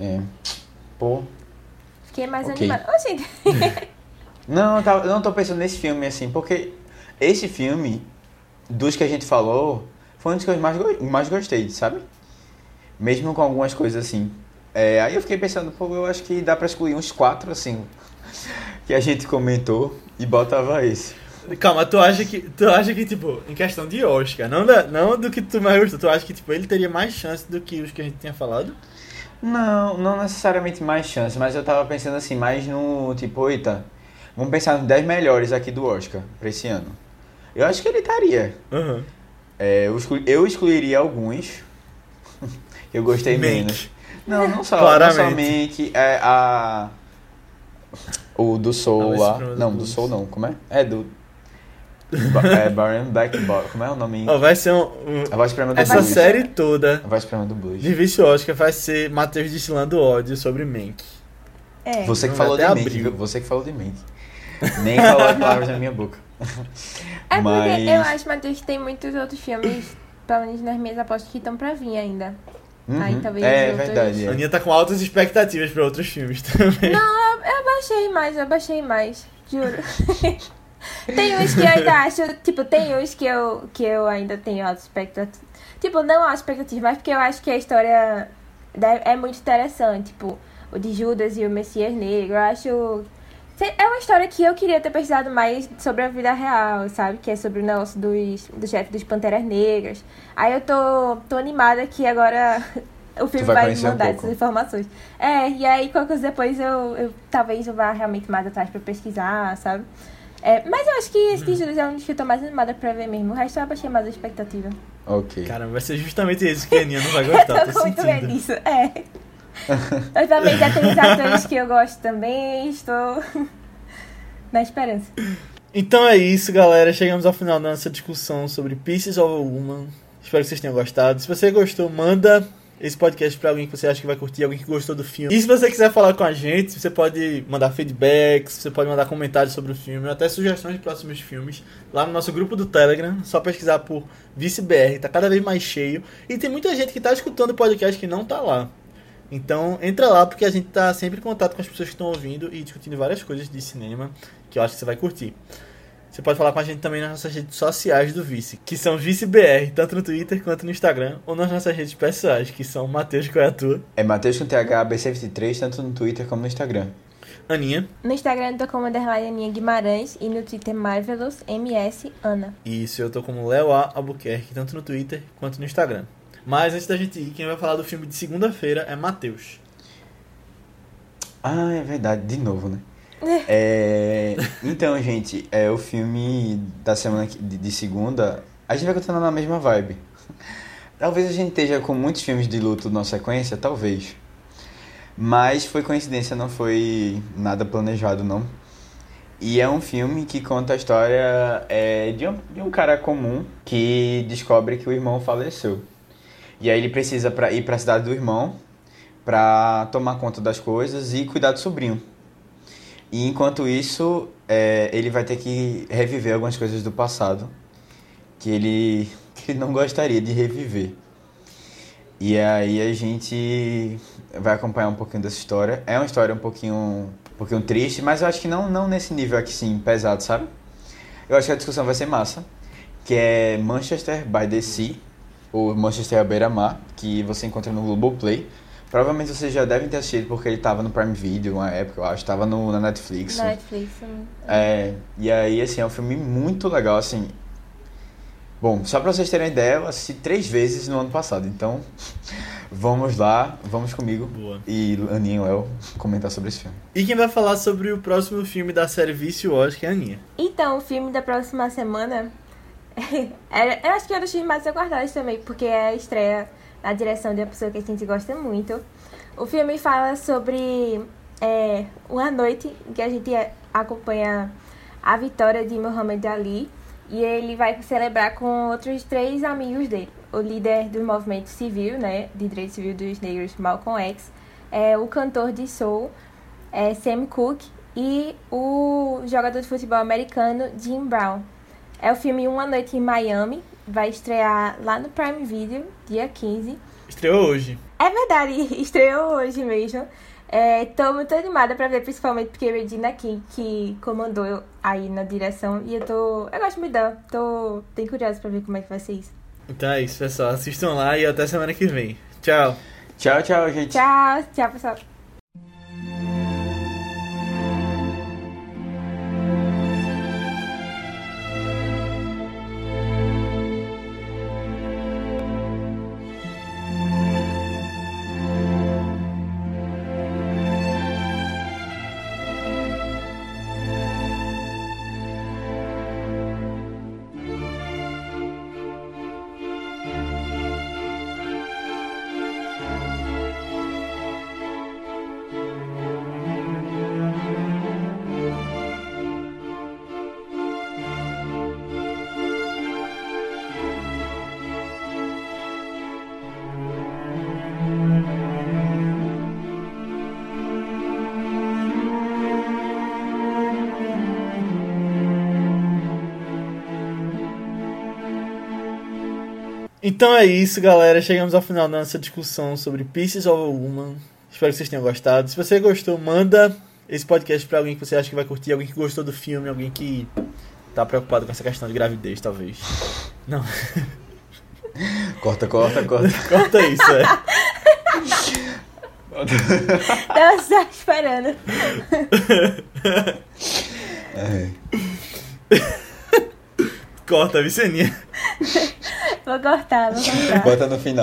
É. Pô. Fiquei mais Ok. animada. Ô, gente. Não, eu tava- eu não tô pensando nesse filme assim, porque esse filme, dos que a gente falou, foi um dos que eu mais, go- mais gostei, sabe? Mesmo com algumas coisas assim. É, aí eu fiquei pensando, pô, eu acho que dá pra excluir uns quatro, assim, que a gente comentou e botava esse. Calma, tu acha que, tu acha que tipo, em questão de Oscar, não, da, não do que tu mais gostou, tu acha que tipo, ele teria mais chance do que os que a gente tinha falado? Não, não necessariamente mais chance, mas eu tava pensando assim, mais no tipo, eita, vamos pensar nos 10 melhores aqui do Oscar pra esse ano. Eu acho que ele estaria. Aham. É, eu, exclu- eu excluiria alguns. eu gostei Mank. menos. Não, não só, Claramente. não somente é, a. O do Soul lá. Suprema Não, do. Soul não, como é? É do. É Baron Black Bo- Como é o nome? Ó, vai ser um, um- A voz do essa Blues. série toda A voz do Blues. de Vice Oscar vai ser Matheus destilando ódio sobre Mank. É. Você que Não, falou de Mank? Você que falou de Mank. Nem falou as palavras na minha boca. É porque Mas- eu acho, Matheus, que tem muitos outros filmes, pelo menos nas minhas apostas, que estão pra vir ainda. Aí Uhum, talvez é outros- verdade. A É. Aninha tá com altas expectativas pra outros filmes também. Eu baixei mais, eu baixei mais, juro. tem uns que eu ainda acho, tipo, tem uns que eu, que eu ainda tenho alta expectativa. Tipo, não alta expectativa, mas porque eu acho que a história é muito interessante. Tipo, o de Judas e o Messias Negro. Eu acho. É uma história que eu queria ter pesquisado mais sobre a vida real, sabe? Que é sobre o negócio dos, do chefe dos Panteras Negras. Aí eu tô, tô animada que agora o filme vai vai, conhecer um mandar pouco. essas informações. É, e aí qualquer coisa depois eu, eu talvez eu vá realmente mais atrás pra pesquisar, sabe? É, mas eu acho que esse de Judas é um dos que eu tô mais animada pra ver mesmo. O resto eu abaixei mais a expectativa. Ok. Caramba, vai ser justamente esse que a Aninha não vai gostar, eu tô tô muito bem sentindo. disso, é. Mas também já tem os atores que eu gosto também, estou na esperança. Então é isso, galera. Chegamos ao final da nossa discussão sobre Pieces of a Woman. Espero que vocês tenham gostado. Se você gostou, manda esse podcast pra alguém que você acha que vai curtir, alguém que gostou do filme. E se você quiser falar com a gente, você pode mandar feedbacks, você pode mandar comentários sobre o filme, até sugestões de próximos filmes, lá no nosso grupo do Telegram. Só pesquisar por ViceBR, tá cada vez mais cheio. E tem muita gente que tá escutando o podcast que não tá lá. Então entra lá porque a gente tá sempre em contato com as pessoas que estão ouvindo e discutindo várias coisas de cinema que eu acho que você vai curtir. Você pode falar com a gente também nas nossas redes sociais do Vice, que são ViceBR, tanto no Twitter quanto no Instagram, ou nas nossas redes pessoais, que são Matheus qual é a tua, É Matheus com TH BC23, tanto no Twitter como no Instagram. Aninha, No Instagram eu tô como underline Aninha Guimarães e no Twitter Marvelous MS Ana. e isso eu tô como Léo A. Albuquerque, tanto no Twitter quanto no Instagram. Mas antes da gente ir, quem vai falar do filme de segunda-feira é Matheus. Ah, é verdade, de novo, né? É, então, gente, é o filme da semana de, de segunda. A gente vai continuar na mesma vibe. Talvez a gente esteja com muitos filmes de luto na sequência, talvez. Mas foi coincidência, não foi nada planejado, não. E é um filme que conta a história é, de, um, de um cara comum que descobre que o irmão faleceu. E aí ele precisa pra, ir para a cidade do irmão para tomar conta das coisas e cuidar do sobrinho. E enquanto isso, é, ele vai ter que reviver algumas coisas do passado que ele, que ele não gostaria de reviver. E aí a gente vai acompanhar um pouquinho dessa história. É uma história um pouquinho, um pouquinho triste, mas eu acho que não, não nesse nível aqui sim, pesado, sabe? Eu acho que a discussão vai ser massa, que é Manchester by the Sea, ou Manchester à beira-mar, que você encontra no Globoplay. Provavelmente vocês já devem ter assistido porque ele tava no Prime Video uma época, eu acho, tava no, na Netflix. Na Netflix. É, e aí, assim, é um filme muito legal, assim. Bom, só pra vocês terem uma ideia, eu assisti três vezes no ano passado, então vamos lá, vamos comigo Boa. e Aninha e Léo comentar sobre esse filme. E quem vai falar sobre o próximo filme da série Vício Oscar é a Aninha. Então, o filme da próxima semana. É- eu acho que é um dos filmes mais aguardados também, porque é a estreia na direção de uma pessoa que a gente gosta muito. O filme fala sobre é, uma noite em que a gente acompanha a vitória de Muhammad Ali e ele vai celebrar com outros três amigos dele. O líder do movimento civil, né, de direito civil dos negros, Malcolm X, é, o cantor de soul, é, Sam Cooke, e o jogador de futebol americano, Jim Brown. É o filme Uma Noite em Miami, vai estrear lá no Prime Video, dia 15. Estreou hoje. É verdade, estreou hoje mesmo. É, tô muito animada pra ver, principalmente porque Regina King, que comandou aí na direção, e eu tô. Eu gosto muito dela, tô bem curiosa pra ver como é que vai ser isso. Então é isso, pessoal. Assistam lá e até semana que vem. Tchau. Tchau, tchau, gente. Tchau, tchau, pessoal. Então é isso, galera. Chegamos ao final da nossa discussão sobre Pieces of a Woman. Espero que vocês tenham gostado. Se você gostou, manda esse podcast pra alguém que você acha que vai curtir, alguém que gostou do filme, alguém que tá preocupado com essa questão de gravidez, talvez. Não, Corta, corta, corta. corta isso, é. Tava só esperando. É. Corta, Viceninha. Vou cortar, vou cortar. Bota no final.